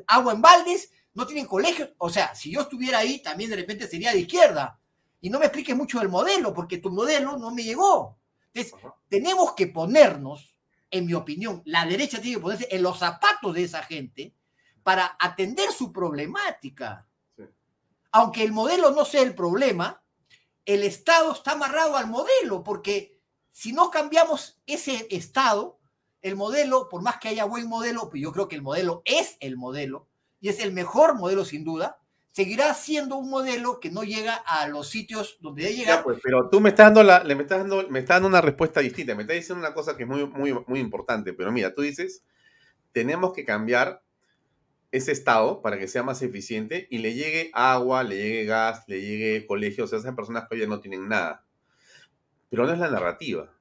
agua en baldes, no tienen colegios. O sea, si yo estuviera ahí, también de repente sería de izquierda. Y no me expliques mucho el modelo, porque tu modelo no me llegó. Entonces, tenemos que ponernos, en mi opinión, la derecha tiene que ponerse en los zapatos de esa gente para atender su problemática. Aunque el modelo no sea el problema, el Estado está amarrado al modelo, porque si no cambiamos ese Estado, el modelo, por más que haya buen modelo, pues yo creo que el modelo es el modelo, y es el mejor modelo sin duda, seguirá siendo un modelo que no llega a los sitios donde debe llegar. pues, pero tú me estás dando la, me estás dando, me estás dando una respuesta distinta, me estás diciendo una cosa que es muy, muy, muy importante, pero mira, tú dices, tenemos que cambiar ese estado para que sea más eficiente y le llegue agua, le llegue gas, le llegue colegios, o sea, esas personas que hoy no tienen nada. Pero no es la narrativa.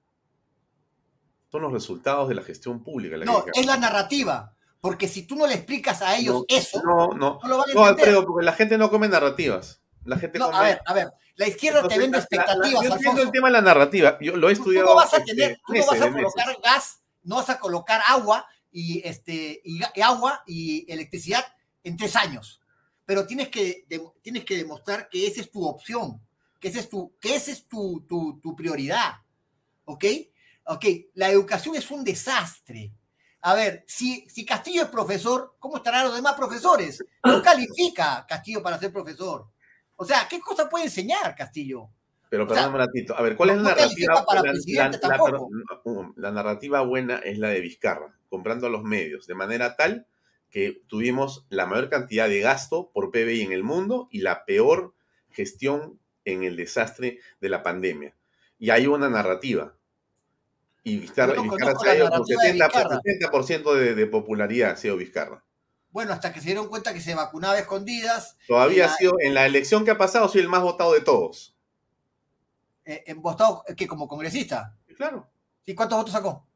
Son los resultados de la gestión pública. no, es la narrativa. Porque si tú no le explicas a ellos eso, no, no, no, lo van a no Alfredo, porque la gente no come narrativas. La gente no, a ver, a ver, la izquierda te vende expectativas. yo entiendo el tema de la narrativa, yo lo he estudiado. Tú no vas a tener, tú no vas a colocar gas, no vas a colocar agua y, este, y, agua y electricidad en tres años. Pero tienes que, tienes que demostrar que esa es tu opción, que esa es tu, que ese es tu, tu prioridad. ¿Ok? Ok, la educación es un desastre. A ver, si, si Castillo es profesor, ¿cómo estarán los demás profesores? No califica Castillo para ser profesor. O sea, ¿qué cosa puede enseñar Castillo? Pero perdón un ratito. A ver, ¿cuál es la narrativa? la, narrativa buena es la de Vizcarra, comprando los medios, de manera tal que tuvimos la mayor cantidad de gasto por PBI en el mundo y la peor gestión en el desastre de la pandemia. Y hay una narrativa. Y Vizcarra, se ha ido con 70%, de, de, popularidad, ha sido Vizcarra. Bueno, hasta que se dieron cuenta que se vacunaba escondidas. Todavía ha sido, en la elección que ha pasado, sido el más votado de todos. Eh, en votado que como congresista. Claro. ¿Y cuántos votos sacó?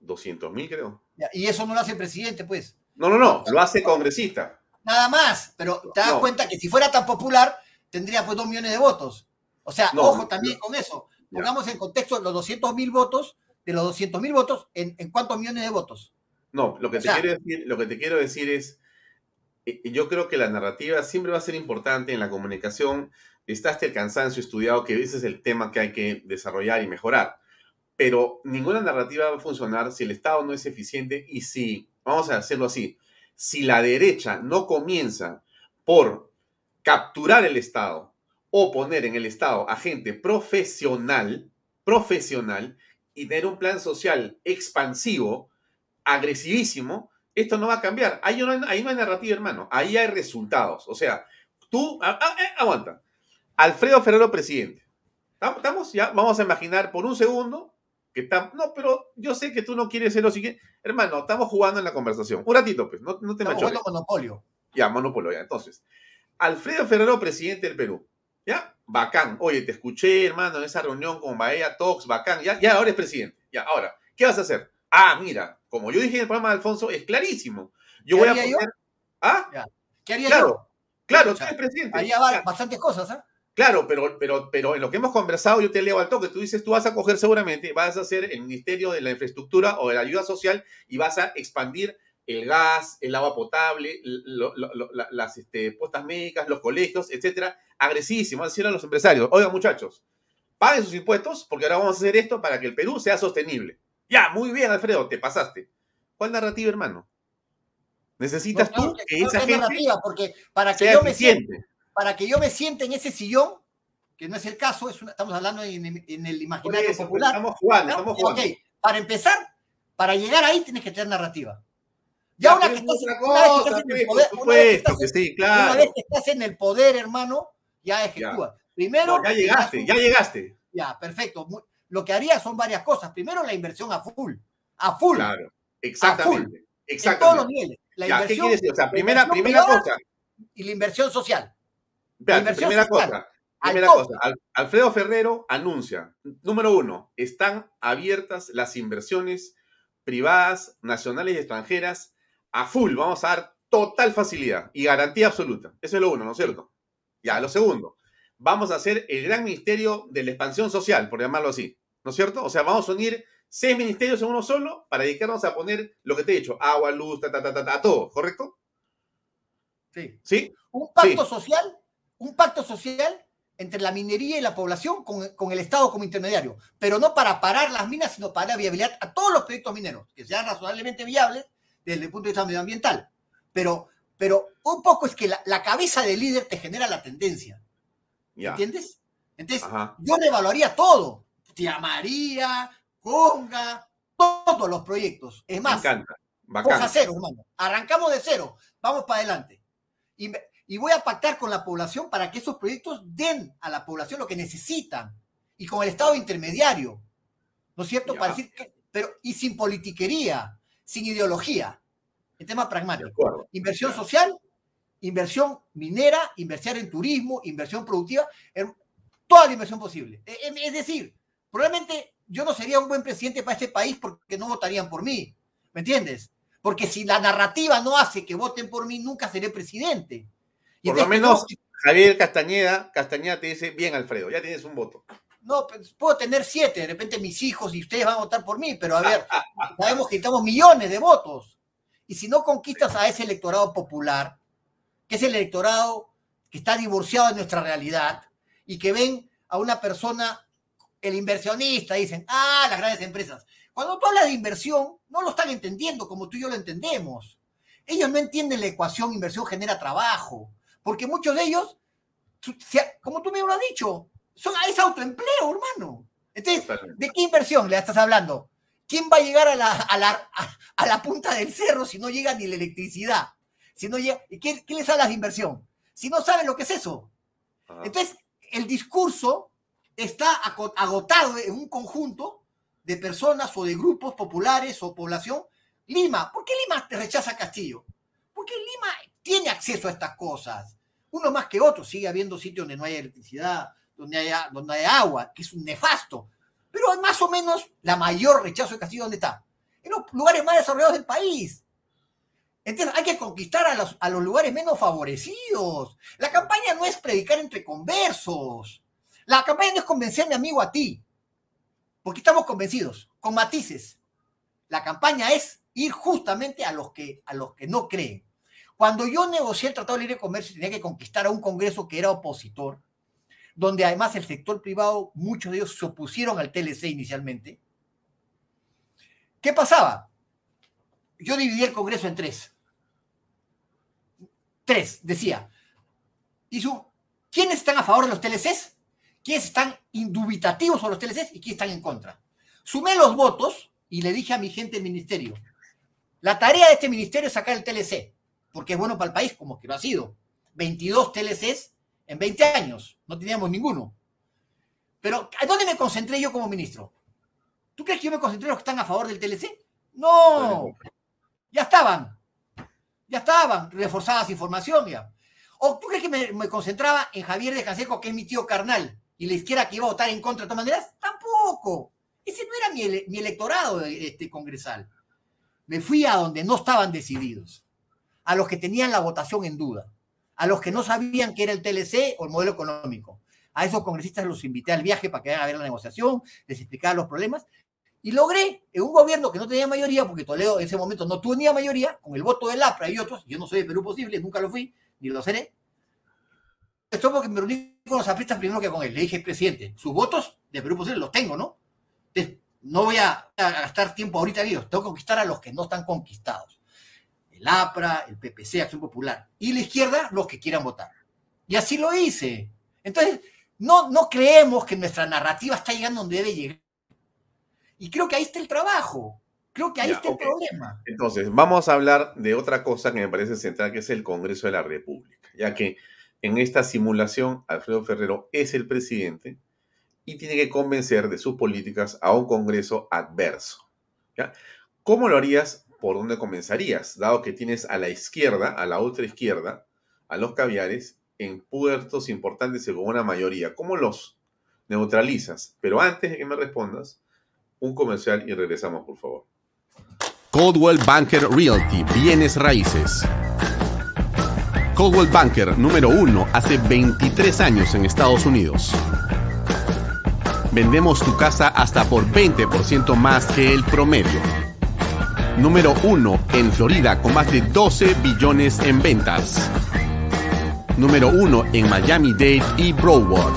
200 mil, creo. y eso no lo hace presidente, pues. No, no, no, lo hace congresista. Nada más, pero te das cuenta que si fuera tan popular, tendría pues dos millones de votos. O sea, ojo también con eso. Pongamos en contexto los 200 mil votos, de los 200 mil votos, ¿en, cuántos millones de votos? No, lo que, te quiero decir, lo que te quiero decir es, eh, yo creo que la narrativa siempre va a ser importante en la comunicación está hasta el cansancio estudiado que ese es el tema que hay que desarrollar y mejorar. pero ninguna narrativa va a funcionar si el Estado no es eficiente y si, vamos a hacerlo así, si la derecha no comienza por capturar el Estado o poner en el Estado a gente profesional, profesional, y tener un plan social expansivo, agresivísimo, esto no va a cambiar. Ahí no, hay, narrativa, hermano. Ahí hay resultados. O sea, tú, ah, ah, eh, aguanta. Alfredo Ferrero, presidente. ¿Estamos? Ya, vamos a imaginar por un segundo que estamos. No, pero yo sé que tú no quieres ser lo siguiente. Hermano, estamos jugando en la conversación. Un ratito, pues. No, no te Estamos jugando monopolio. Ya, monopolio, ya. Entonces, Alfredo Ferrero, presidente del Perú. ¿Ya? Bacán. Oye, te escuché, hermano, en esa reunión con Bahía Talks, bacán. Ya, ya, ahora es presidente. Ya, ahora, ¿qué vas a hacer? Ah, mira, como yo dije en el programa de Alfonso, es clarísimo. Yo voy a poner. ¿Ah? ¿Qué haría claro, yo? Claro, tú eres presidente. Va bastantes cosas, ¿ah? Claro, pero, pero, pero en lo que hemos conversado, yo te leo al toque. Tú dices, tú vas a coger seguramente, vas a hacer el Ministerio de la Infraestructura o de la Ayuda Social y vas a expandir el gas, el agua potable, las este, postas médicas, los colegios, etcétera, agresísimo, decirle a los empresarios, oigan muchachos, paguen sus impuestos porque ahora vamos a hacer esto para que el Perú sea sostenible. Ya, muy bien, Alfredo, te pasaste. ¿Cuál narrativa, hermano? Necesitas tú que, esa gente narrativa, porque para que yo me siente, para que yo me siente en ese sillón, que no es el caso, estamos hablando en, el imaginario popular. Estamos jugando, estamos jugando. para empezar, para llegar ahí tienes que tener narrativa. Ya, una, que estás, en el poder, una vez que estás en el poder, hermano, ya ejecúa. Primero. ya llegaste, ya llegaste. Ya, perfecto. Lo que haría son varias cosas. Primero, la inversión a full. A full. Claro, exactamente. Exactamente. En todos los niveles. La inversión, ¿Qué quiere decir? O sea, primera, primera cosa. Y la inversión social. la inversión primera cosa. Primera cosa, Alfredo Ferrero anuncia, número uno, están abiertas las inversiones privadas, nacionales y extranjeras a full. Vamos a dar total facilidad y garantía absoluta. Eso es lo uno, ¿no es cierto? Ya, lo segundo, vamos a hacer el gran ministerio de la expansión social, por llamarlo así, ¿no es cierto? O sea, vamos a unir seis ministerios en uno solo para dedicarnos a poner lo que te he dicho, agua, luz, ta, ta, ta, ta, todo, ¿correcto? Sí. ¿Sí? Un pacto social, un pacto social entre la minería y la población con, con, el Estado como intermediario, pero no para parar las minas, sino para dar viabilidad a todos los proyectos mineros, que sean razonablemente viables desde el punto de vista medioambiental. Pero pero un poco es que la, cabeza del líder te genera la tendencia. ¿Entiendes? Entonces, yo le evaluaría todo. Tía María, Conga, todos los proyectos. Es más, vamos a cero, hermano. Arrancamos de cero, vamos para adelante. Y, y voy a pactar con la población para que esos proyectos den a la población lo que necesitan. Y con el Estado intermediario. ¿No es cierto? Para decir que, pero, y sin politiquería, sin ideología en tema pragmático. Inversión social, inversión minera, inversión en turismo, inversión productiva, toda la inversión posible. E, e, es decir, probablemente yo no sería un buen presidente para este país porque no votarían por mí. ¿Me entiendes? Porque si la narrativa no hace que voten por mí, nunca seré presidente. Y por lo menos Javier Castañeda, Castañeda te dice, bien Alfredo, ya tienes un voto. No, pues, puedo tener siete, de repente mis hijos y ustedes van a votar por mí, pero a ver, sabemos que necesitamos millones de votos. Y si no conquistas a ese electorado popular, que es el electorado que está divorciado de nuestra realidad y que ven a una persona, el inversionista, dicen, ah, las grandes empresas. Cuando tú hablas de inversión, no lo están entendiendo como tú y yo lo entendemos. Ellos no entienden la ecuación inversión genera trabajo, porque muchos de ellos, como tú me lo has dicho, son, es autoempleo, hermano. Entonces, ¿de qué inversión le estás hablando? ¿Quién va a llegar a la, a la, punta del cerro si no llega ni la electricidad? Si no llega, ¿qué, les hablas de inversión? Si no saben lo que es eso. Entonces, el discurso está agotado en un conjunto de personas o de grupos populares o población. Lima, ¿por qué Lima rechaza a Castillo? Porque Lima tiene acceso a estas cosas. Uno más que otro. Sigue habiendo sitios donde no hay electricidad, donde hay, donde hay agua, que es un nefasto. Pero más o menos la mayor rechazo de Castillo, ¿dónde está? En los lugares más desarrollados del país. Entonces hay que conquistar a los, a los lugares menos favorecidos. La campaña no es predicar entre conversos. La campaña no es convencer a mi amigo a ti. Porque estamos convencidos, con matices. La campaña es ir justamente a los que, a los que no creen. Cuando yo negocié el Tratado de Libre Comercio tenía que conquistar a un Congreso que era opositor, donde además el sector privado, muchos de ellos se opusieron al TLC inicialmente, ¿Qué pasaba? Yo dividí el Congreso en tres. Tres, decía. ¿Quiénes están a favor de los TLCs? ¿Quiénes están indubitativos sobre los TLCs y quiénes están en contra? Sumé los votos y le dije a mi gente del ministerio, la tarea de este ministerio es sacar el TLC, porque es bueno para el país, como que lo ha sido. 22 TLCs en 20 años, no teníamos ninguno. Pero, ¿a dónde me concentré yo como ministro? ¿Tú crees que yo me concentré en los que están a favor del TLC? No, ya estaban, ya estaban, reforzadas información ya. ¿O tú crees que me, concentraba en Javier de Canseco, que es mi tío carnal, y la izquierda que iba a votar en contra de todas maneras? Tampoco. Ese no era mi, mi electorado este, congresal. Me fui a donde no estaban decididos, a los que tenían la votación en duda, a los que no sabían qué era el TLC o el modelo económico. A esos congresistas los invité al viaje para que vayan a ver la negociación, les explicaba los problemas y logré en un gobierno que no tenía mayoría, porque Toledo en ese momento no tenía mayoría, con el voto del APRA y otros, yo no soy de Perú posible, nunca lo fui, ni lo seré. Esto porque me reuní con los apristas primero que con él. Le dije, presidente, sus votos de Perú posible los tengo, ¿no? no voy a, gastar tiempo ahorita en ellos, tengo que conquistar a los que no están conquistados. El APRA, el PPC, Acción Popular, y la izquierda, los que quieran votar. Y así lo hice. Entonces, no, no creemos que nuestra narrativa está llegando donde debe llegar. Y creo que ahí está el trabajo. Creo que ahí está el problema. Entonces, vamos a hablar de otra cosa que me parece central, que es el Congreso de la República, ya que en esta simulación Alfredo Ferrero es el presidente y tiene que convencer de sus políticas a un Congreso adverso. ¿Cómo lo harías? ¿Por dónde comenzarías? Dado que tienes a la izquierda, a la otra izquierda, a los caviares, en puertos importantes con una mayoría. ¿Cómo los neutralizas? Pero antes de que me respondas, un comercial y regresamos, por favor. Coldwell Banker Realty, bienes raíces. Coldwell Banker número uno hace 23 años en Estados Unidos vendemos tu casa hasta por 20% más que el promedio. Número 1 en Florida con más de 12 billones en ventas. Número 1 en Miami-Dade y Broward.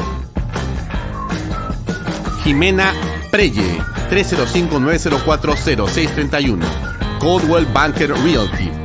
Jimena Preye, 305-904-0631. Coldwell Banker Realty.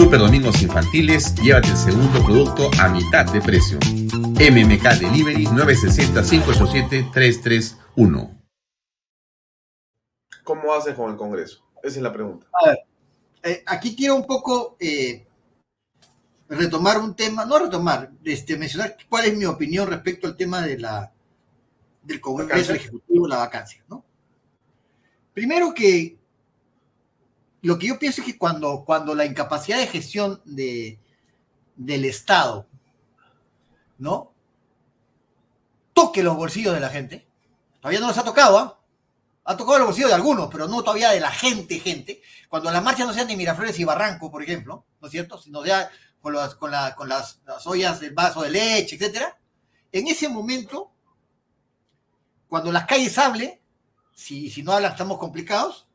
Super domingos infantiles, llévate el segundo producto a mitad de precio. MMK Delivery 960 587 331 ¿Cómo haces con el Congreso? Esa es la pregunta. A ver, eh, aquí quiero un poco eh, retomar un tema, no retomar, este, mencionar cuál es mi opinión respecto al tema de la, del Congreso Ejecutivo, la vacancia. ¿no? Primero que lo que yo pienso es que cuando, cuando la incapacidad de gestión de, del Estado, ¿no? Toque los bolsillos de la gente, todavía no los ha tocado, ¿ah? ha tocado el bolsillo de algunos, pero no todavía de la gente, gente. Cuando las marchas no sean de Miraflores y Barranco, por ejemplo, ¿no es cierto? Sino ya con, las, con, las, ollas del vaso de leche, etcétera. En ese momento, cuando las calles hablen, si, si no hablan estamos complicados,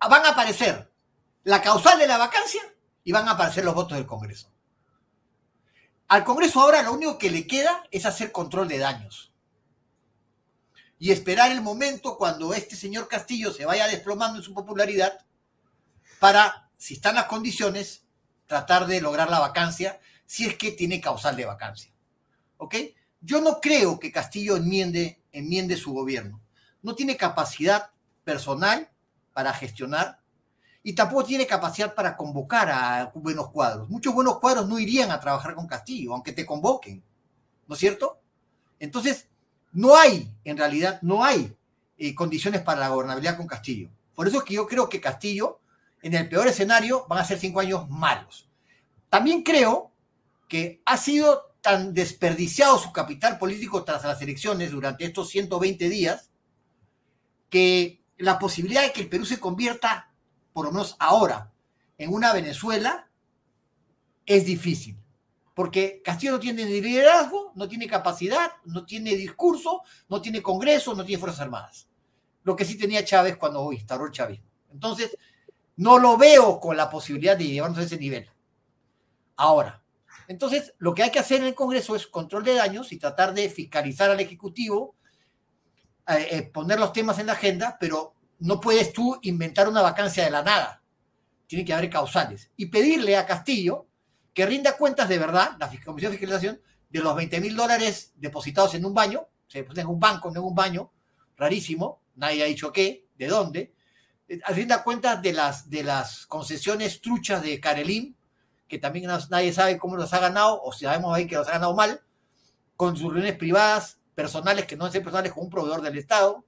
van a aparecer la causal de la vacancia y van a aparecer los votos del Congreso. Al Congreso ahora lo único que le queda es hacer control de daños y esperar el momento cuando este señor Castillo se vaya desplomando en su popularidad para, si están las condiciones, tratar de lograr la vacancia, si es que tiene causal de vacancia. ¿Ok? Yo no creo que Castillo enmiende, enmiende su gobierno. No tiene capacidad personal para gestionar y tampoco tiene capacidad para convocar a buenos cuadros. Muchos buenos cuadros no irían a trabajar con Castillo, aunque te convoquen. ¿No es cierto? Entonces, no hay, en realidad, no hay eh, condiciones para la gobernabilidad con Castillo. Por eso es que yo creo que Castillo, en el peor escenario, van a ser cinco años malos. También creo que ha sido tan desperdiciado su capital político tras las elecciones durante estos 120 días que la posibilidad de que el Perú se convierta por lo menos ahora, en una Venezuela, es difícil. Porque Castillo no tiene ni liderazgo, no tiene capacidad, no tiene discurso, no tiene Congreso, no tiene Fuerzas Armadas. Lo que sí tenía Chávez cuando instauró el chavismo. Entonces, no lo veo con la posibilidad de llevarnos a ese nivel. Ahora, entonces, lo que hay que hacer en el Congreso es control de daños y tratar de fiscalizar al Ejecutivo, eh, eh, poner los temas en la agenda, pero no puedes tú inventar una vacancia de la nada. Tiene que haber causales. Y pedirle a Castillo que rinda cuentas de verdad, la Comisión de Fiscalización, de los 20 mil dólares depositados en un baño, se en un banco, no en un baño, rarísimo, nadie ha dicho qué, de dónde, eh, rinda cuentas de las, de las concesiones truchas de Carelín, que también nadie sabe cómo los ha ganado, o si sabemos ahí que los ha ganado mal, con sus reuniones privadas, personales que no son personales con un proveedor del Estado,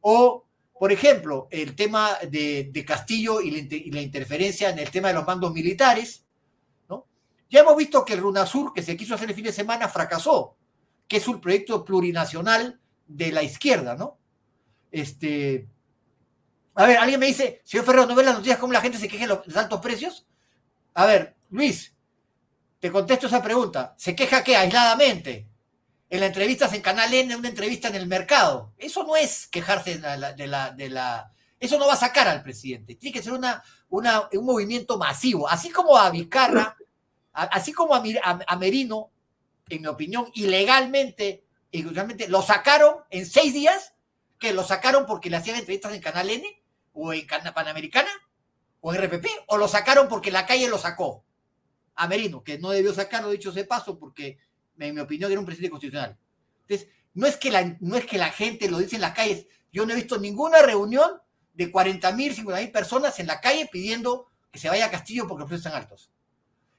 o, por ejemplo, el tema de, Castillo y la, interferencia en el tema de los mandos militares, ya hemos visto que el RUNASUR, que se quiso hacer el fin de semana, fracasó, que es un proyecto plurinacional de la izquierda, ¿no? Este. A ver, alguien me dice, señor Ferro, ¿no ve las noticias cómo la gente se queja de los altos precios? A ver, Luis, te contesto esa pregunta. ¿Se queja qué? Aisladamente. En la entrevista en Canal N, una entrevista en el mercado. Eso no es quejarse de la, Eso no va a sacar al presidente. Tiene que ser una, una, un movimiento masivo. Así como a Vizcarra así como a, Merino, en mi opinión, ilegalmente, ilegalmente, lo sacaron en seis días, que lo sacaron porque le hacían entrevistas en Canal N, o en Panamericana, o en RPP, o lo sacaron porque la calle lo sacó a Merino, que no debió sacarlo, dicho ese paso, porque en mi opinión era un presidente constitucional. Entonces, no es que la, no es que la gente lo dice en las calles, yo no he visto ninguna reunión de 40 mil, 50 mil personas en la calle pidiendo que se vaya a Castillo porque los precios están altos.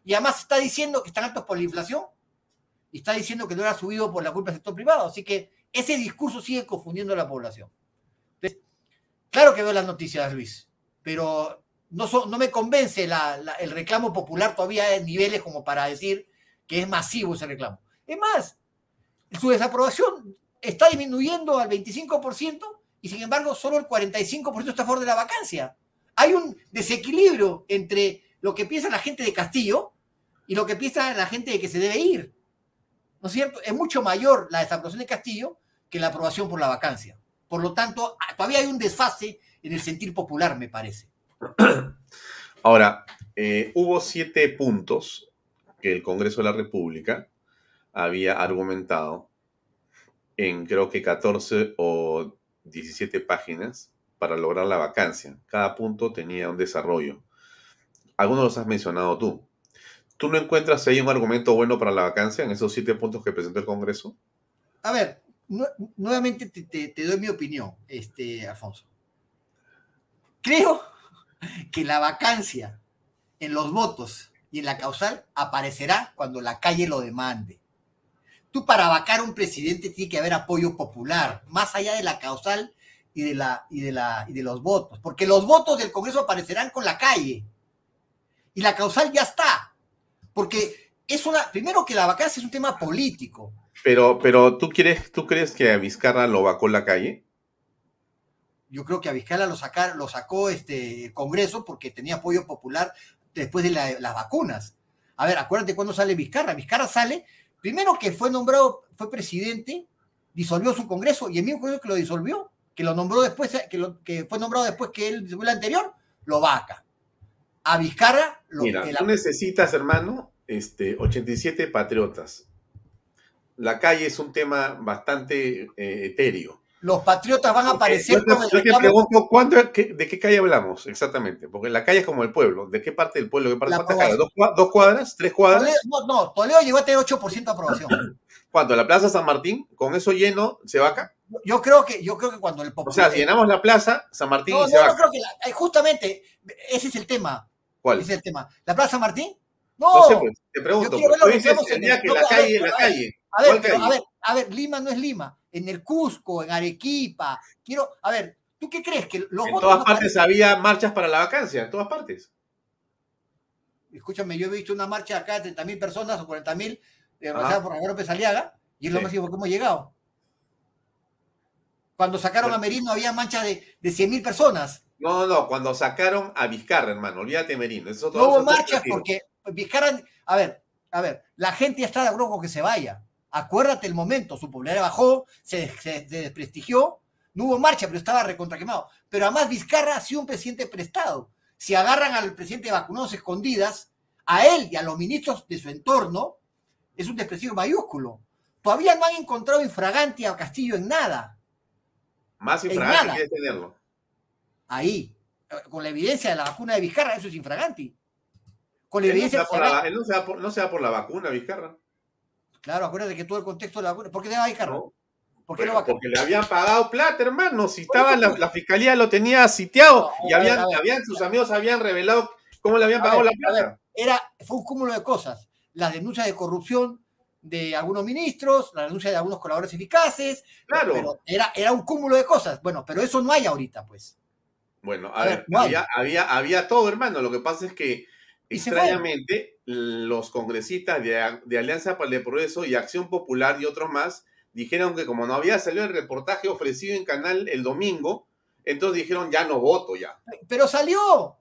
Y además está diciendo que están altos por la inflación y está diciendo que no era subido por la culpa del sector privado. Así que ese discurso sigue confundiendo a la población. claro que veo las noticias, Luis, pero no, no me convence el reclamo popular todavía en niveles como para decir que es masivo ese reclamo. Es más, su desaprobación está disminuyendo al 25% y sin embargo solo el 45% está a favor de la vacancia. Hay un desequilibrio entre lo que piensa la gente de Castillo y lo que piensa la gente de que se debe ir. ¿No es cierto? Es mucho mayor la desaprobación de Castillo que la aprobación por la vacancia. Por lo tanto, todavía hay un desfase en el sentir popular, me parece. Ahora, eh, hubo siete puntos que el Congreso de la República había argumentado en creo que 14 o 17 páginas para lograr la vacancia. Cada punto tenía un desarrollo. Algunos los has mencionado tú. ¿Tú no encuentras ahí un argumento bueno para la vacancia en esos siete puntos que presentó el Congreso? A ver, nuevamente te, doy mi opinión, este, Alfonso. Creo que la vacancia en los votos y en la causal aparecerá cuando la calle lo demande. Tú para vacar a un presidente tiene que haber apoyo popular, más allá de la causal y de, la, y de, la, y de los votos, porque los votos del Congreso aparecerán con la calle y la causal ya está. Porque es una, primero que la vacancia es un tema político. Pero, pero ¿tú, quieres, ¿tú crees que a Vizcarra lo vacó la calle? Yo creo que a Vizcarra lo, sacar, lo sacó este el Congreso porque tenía apoyo popular después de las vacunas. A ver, acuérdate cuándo sale Vizcarra. Vizcarra sale, primero que fue nombrado, fue presidente, disolvió su Congreso y el mismo Congreso que lo disolvió, que lo nombró después, que, lo, que fue nombrado después que él fue el anterior, lo vaca a Vizcarra lo Mira, tú necesitas, hermano, este, 87 patriotas. La calle es un tema bastante eh, etéreo. Los patriotas van a aparecer yo te, yo te pregunto, ¿de qué calle hablamos exactamente? Porque la calle es como el pueblo. ¿De qué parte del pueblo? ¿Qué parte, ¿Dos, cuadras? ¿Tres cuadras? no, no, Toledo llegó a tener 8% de aprobación. ¿Cuánto? ¿La Plaza San Martín? ¿Con eso lleno se vaca? Yo creo que, yo creo que cuando el O sea, si llenamos la plaza, San Martín y se no, creo que eh, justamente ese es el tema. ¿Cuál? es el tema. ¿La Plaza Martín? No, no pues, te pregunto. Yo tú dices que la calle, la calle. A ver, a ver, a ver, Lima no es Lima. En el Cusco, en Arequipa. Quiero, a ver, ¿tú qué crees? que los En todas partes había marchas para la vacancia, en todas partes. Escúchame, yo he visto una marcha acá de 30.000 personas o 40.000 eh, por Álvaro Pesaliaga y es lo más que hemos llegado. Cuando sacaron a Merino había mancha de, de 100.000 personas No, no, cuando sacaron a Vizcarra, hermano, olvídate Merino. no hubo marchas porque Vizcarra, a ver, a ver, la gente ya está de acuerdo con que se vaya. Acuérdate el momento, su popularidad bajó, se, desprestigió, no hubo marcha, pero estaba recontraquemado. Pero además Vizcarra ha sido un presidente prestado. Si agarran al presidente vacunado escondidas, a él y a los ministros de su entorno, es un desprestigio mayúsculo. Todavía no han encontrado infraganti a Castillo en nada. Más infraganti que tenerlo. Ahí, con la evidencia de la vacuna de Vizcarra, eso es infraganti. Con la evidencia no se, va él no, se por, no se va por la vacuna, Vizcarra. Claro, acuérdate que todo el contexto de la vacuna. ¿Por qué te va a Vizcarra? ¿Por qué no va porque le habían pagado plata, hermano. Si estaba la, fiscalía lo tenía sitiado y habían, habían, sus amigos habían revelado cómo le habían pagado la plata. era, fue un cúmulo de cosas. Las denuncias de corrupción de algunos ministros, la denuncia de algunos colaboradores eficaces. Claro. Pero era, era un cúmulo de cosas. Bueno, pero eso no hay ahorita, pues. Bueno, a, ver, había, había, había todo, hermano. Lo que pasa es que extrañamente los congresistas de, de, Alianza para el Progreso y Acción Popular y otros más dijeron que como no había salido el reportaje ofrecido en canal el domingo, entonces dijeron ya no voto ya. Pero salió.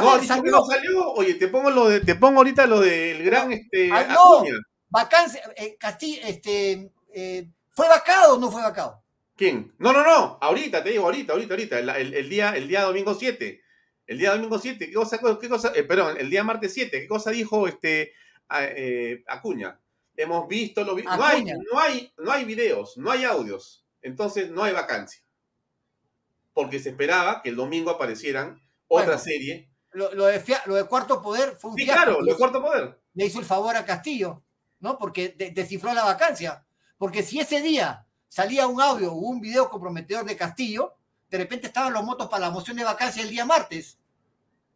no, salió. no salió. Oye, te pongo lo de, te pongo ahorita lo del gran este ah, no. Vacancia, eh, Castillo, este eh, ¿fue vacado o no fue vacado? ¿Quién? No, no, no, ahorita, te digo, ahorita, ahorita, ahorita, el, día, el día domingo 7. El día domingo 7, ¿qué cosa, qué cosa, eh, perdón, el día martes 7, ¿qué cosa dijo este Acuña? hemos visto, lo no, hay, no, hay, no hay videos, no hay audios, entonces no hay vacancia. Porque se esperaba que el domingo aparecieran otra serie. Lo, de lo, de Cuarto Poder fue un sí, claro, lo de Cuarto Poder. Le hizo el favor a Castillo, ¿no? Porque descifró la vacancia. Porque si ese día salía un audio o un video comprometedor de Castillo, de repente estaban los motos para la moción de vacancia el día martes.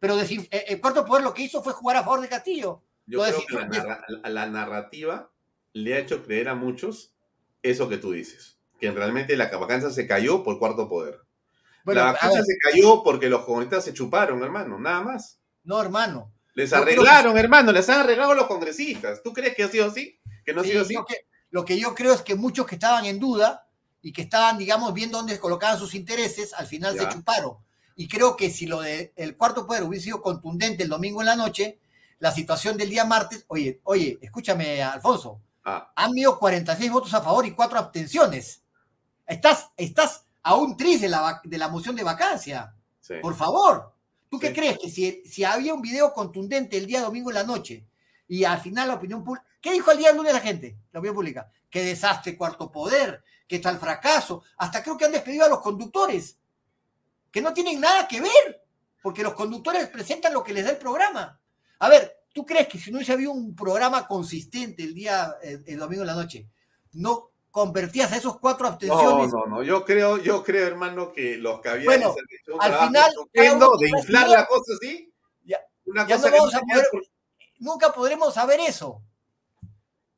Pero eh, el Cuarto Poder lo que hizo fue jugar a favor de Castillo. Yo creo que la, narrativa le ha hecho creer a muchos eso que tú dices, que realmente la vacancia se cayó por cuarto poder. la vacancia se cayó porque los comunistas se chuparon, hermano, nada más. No, hermano. Les arreglaron, hermano, les han arreglado los congresistas. ¿Tú crees que ha sido así? ¿Que no ha sido así? Que, lo que yo creo es que muchos que estaban en duda y que estaban, digamos, viendo dónde colocaban sus intereses, al final se chuparon. Y creo que si lo del cuarto poder hubiese sido contundente el domingo en la noche, la situación del día martes, oye, oye, escúchame, Alfonso, Ah. Han habido 46 votos a favor y 4 abstenciones. Estás, estás a un tris de la, de la moción de vacancia. Por favor. ¿Tú qué crees? Que si, si había un video contundente el día domingo en la noche y al final la opinión pública. ¿Qué dijo el día lunes la gente? La opinión pública. Qué desastre, cuarto poder, que está el fracaso. Hasta creo que han despedido a los conductores, que no tienen nada que ver, porque los conductores presentan lo que les da el programa. A ver, ¿Tú crees que si no hubiese habido un programa consistente el día, el, domingo en la noche, no convertías a esos cuatro abstenciones? No, no, no. Yo creo, yo creo, hermano, que los que habían bueno, al final, de inflar la cosa así. Ya, una cosa no vamos a poder, nunca podremos saber eso.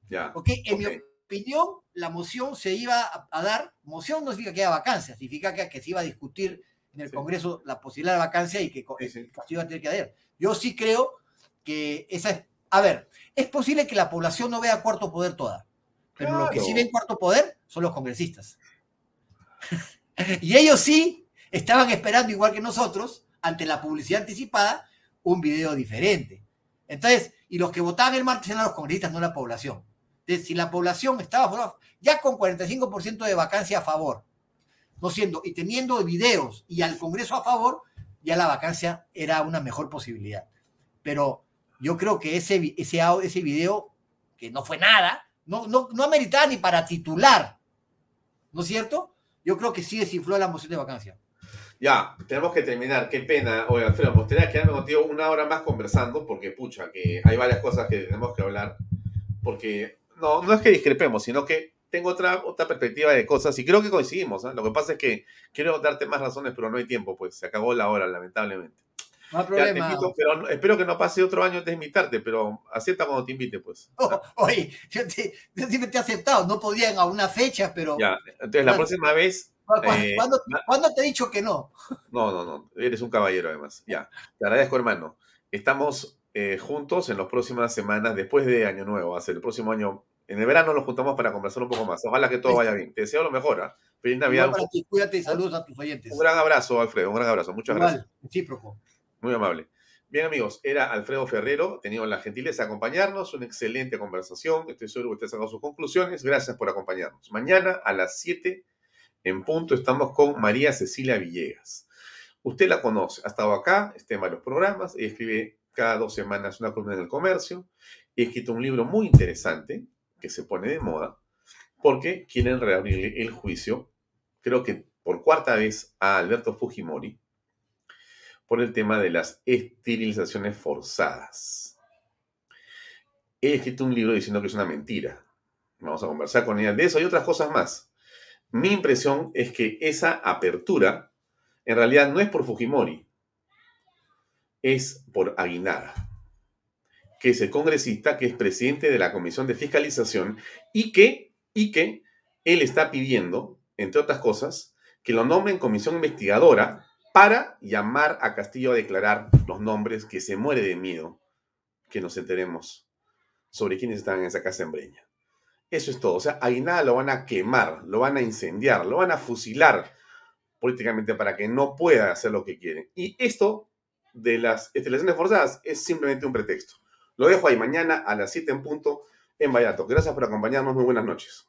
Ya. Porque en mi opinión, la moción se iba a, dar, moción no significa que haya vacancia, significa que, se iba a discutir en el Congreso la posibilidad de vacancia y que sí, iba a tener que haber. Yo sí creo que esa es, a ver, es posible que la población no vea cuarto poder toda, pero lo que sí ven cuarto poder son los congresistas. y ellos sí estaban esperando, igual que nosotros, ante la publicidad anticipada, un video diferente. Entonces, y los que votaban el martes eran los congresistas, no la población. Entonces, si la población estaba ya con 45% de vacancia a favor, no siendo, y teniendo videos y al Congreso a favor, ya la vacancia era una mejor posibilidad. Pero yo creo que ese, ese, ese video, que no fue nada, no, no, no ameritaba ni para titular, ¿no es cierto? Yo creo que sí desinfló la moción de vacancia. Ya, tenemos que terminar. Qué pena. Oye, Alfredo, me gustaría quedarme contigo una hora más conversando, porque pucha, que hay varias cosas que tenemos que hablar. Porque no, no es que discrepemos, sino que tengo otra, otra perspectiva de cosas y creo que coincidimos. ¿eh? Lo que pasa es que quiero darte más razones, pero no hay tiempo, pues se acabó la hora, lamentablemente. No hay problema. pero espero que no pase otro año antes de invitarte, pero acepta cuando te invite, pues. Oh, oye, yo, siempre te he aceptado, no podían a una fecha, pero. Ya, entonces la próxima vez. Eh, ¿Cuándo, te he dicho que no? No, no, no, eres un caballero además. Ya, te agradezco, hermano. Estamos eh, juntos en las próximas semanas, después de Año Nuevo, hace el próximo año. En el verano nos juntamos para conversar un poco más. Ojalá que todo vaya bien. Te deseo lo mejor. ¿ah? Feliz Navidad. Para ti, cuídate y saludos a tus oyentes. Un gran abrazo, Alfredo, un gran abrazo. Muchas Igual, gracias. Muy amable. Bien, amigos, era Alfredo Ferrero, tenido la gentileza de acompañarnos, una excelente conversación, estoy seguro que usted ha sacado sus conclusiones, gracias por acompañarnos. Mañana a las 7 en punto estamos con María Cecilia Villegas. Usted la conoce, ha estado acá, está en varios programas, escribe cada dos semanas una columna en el comercio, y ha escrito un libro muy interesante que se pone de moda porque quieren reabrir el juicio, creo que por cuarta vez, a Alberto Fujimori por el tema de las esterilizaciones forzadas. He escrito un libro diciendo que es una mentira. Vamos a conversar con ella de eso y otras cosas más. Mi impresión es que esa apertura en realidad no es por Fujimori, es por Aguinaga, que es el congresista que es presidente de la Comisión de Fiscalización y que, y que él está pidiendo, entre otras cosas, que lo nombren comisión investigadora para llamar a Castillo a declarar los nombres que se muere de miedo que nos enteremos sobre quiénes están en esa casa en Breña. Eso es todo. O sea, Aguinaga lo van a quemar, lo van a incendiar, lo van a fusilar políticamente para que no pueda hacer lo que quiere. Y esto de las elecciones forzadas es simplemente un pretexto. Lo dejo ahí mañana a las 7 en punto en Vallato. Gracias por acompañarnos. Muy buenas noches.